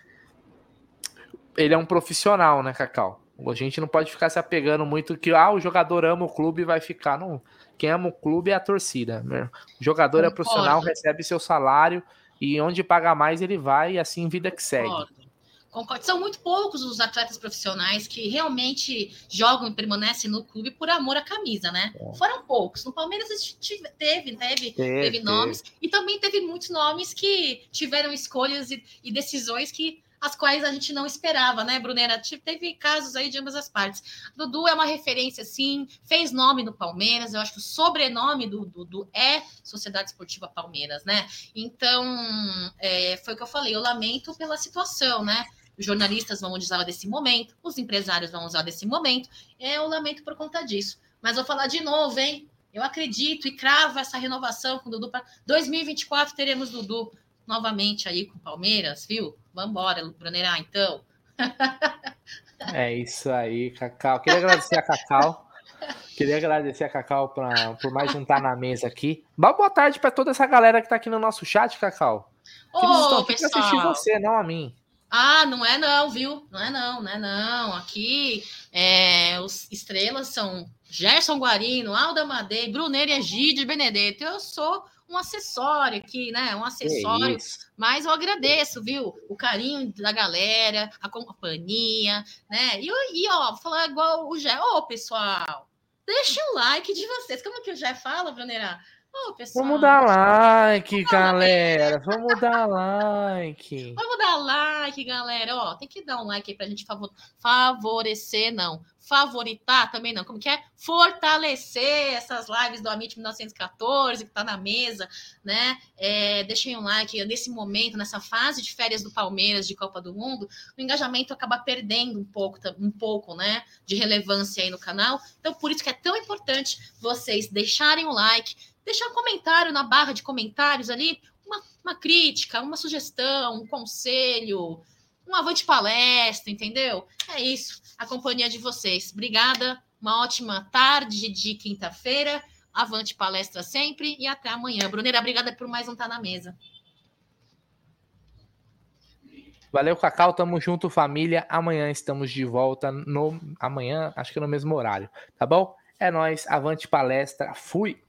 ele é um profissional, né, Cacau? A gente não pode ficar se apegando muito que ah, o jogador ama o clube e vai ficar. Não. Quem ama o clube é a torcida. Né? O jogador Concordo. é profissional, recebe seu salário e onde paga mais ele vai e assim vida que segue. Concordo. Concordo. São muito poucos os atletas profissionais que realmente jogam e permanecem no clube por amor à camisa, né? É. Foram poucos. No Palmeiras teve, teve, teve, teve nomes e também teve muitos nomes que tiveram escolhas e, e decisões que as quais a gente não esperava, né, Brunera? Teve casos aí de ambas as partes. Dudu é uma referência, sim, fez nome no Palmeiras, eu acho que o sobrenome do Dudu é Sociedade Esportiva Palmeiras, né? Então, é, foi o que eu falei, eu lamento pela situação, né? Os jornalistas vão usar desse momento, os empresários vão usar desse momento. Eu lamento por conta disso. Mas vou falar de novo, hein? Eu acredito e cravo essa renovação com o Dudu para 2024 teremos Dudu novamente aí com o Palmeiras, viu? Vamos embora, Brunerá, então. É isso aí, Cacau. Queria agradecer a Cacau. Queria agradecer a Cacau pra, por mais um Tá na Mesa aqui. Boa tarde para toda essa galera que tá aqui no nosso chat, Cacau. Ô, Eles estão aqui assistir você, não a mim. Ah, não é não, viu? Não é não, não é não. Aqui é, os estrelas são Gerson Guarino, Alda Madei, Bruneiro Egídio Benedetto. Eu sou um acessório aqui, né? Um acessório. Mas eu agradeço, viu? O carinho da galera, a companhia, né? E, e ó, vou falar igual o Jé. Ô, pessoal, deixa o like de vocês. Como que o Jé fala, Pessoal, Vamos dar like, galera. Vamos dar like. Vamos dar like, galera. Ó, tem que dar um like aí pra gente favor... favorecer, não. Favoritar também não. Como que é? Fortalecer essas lives do Amit 1914, que tá na mesa, né? É, deixem um like nesse momento, nessa fase de férias do Palmeiras, de Copa do Mundo, o engajamento acaba perdendo um pouco, um pouco, né? De relevância aí no canal. Então, por isso que é tão importante vocês deixarem o like deixar um comentário na barra de comentários ali, uma, uma crítica, uma sugestão, um conselho, um avante palestra, entendeu? É isso, a companhia de vocês. Obrigada, uma ótima tarde de quinta-feira. Avante palestra sempre e até amanhã. Bruneira, obrigada por mais um Tá na Mesa. Valeu, Cacau. Tamo junto, família. Amanhã estamos de volta no. Amanhã, acho que no mesmo horário. Tá bom? É nós. Avante palestra. Fui.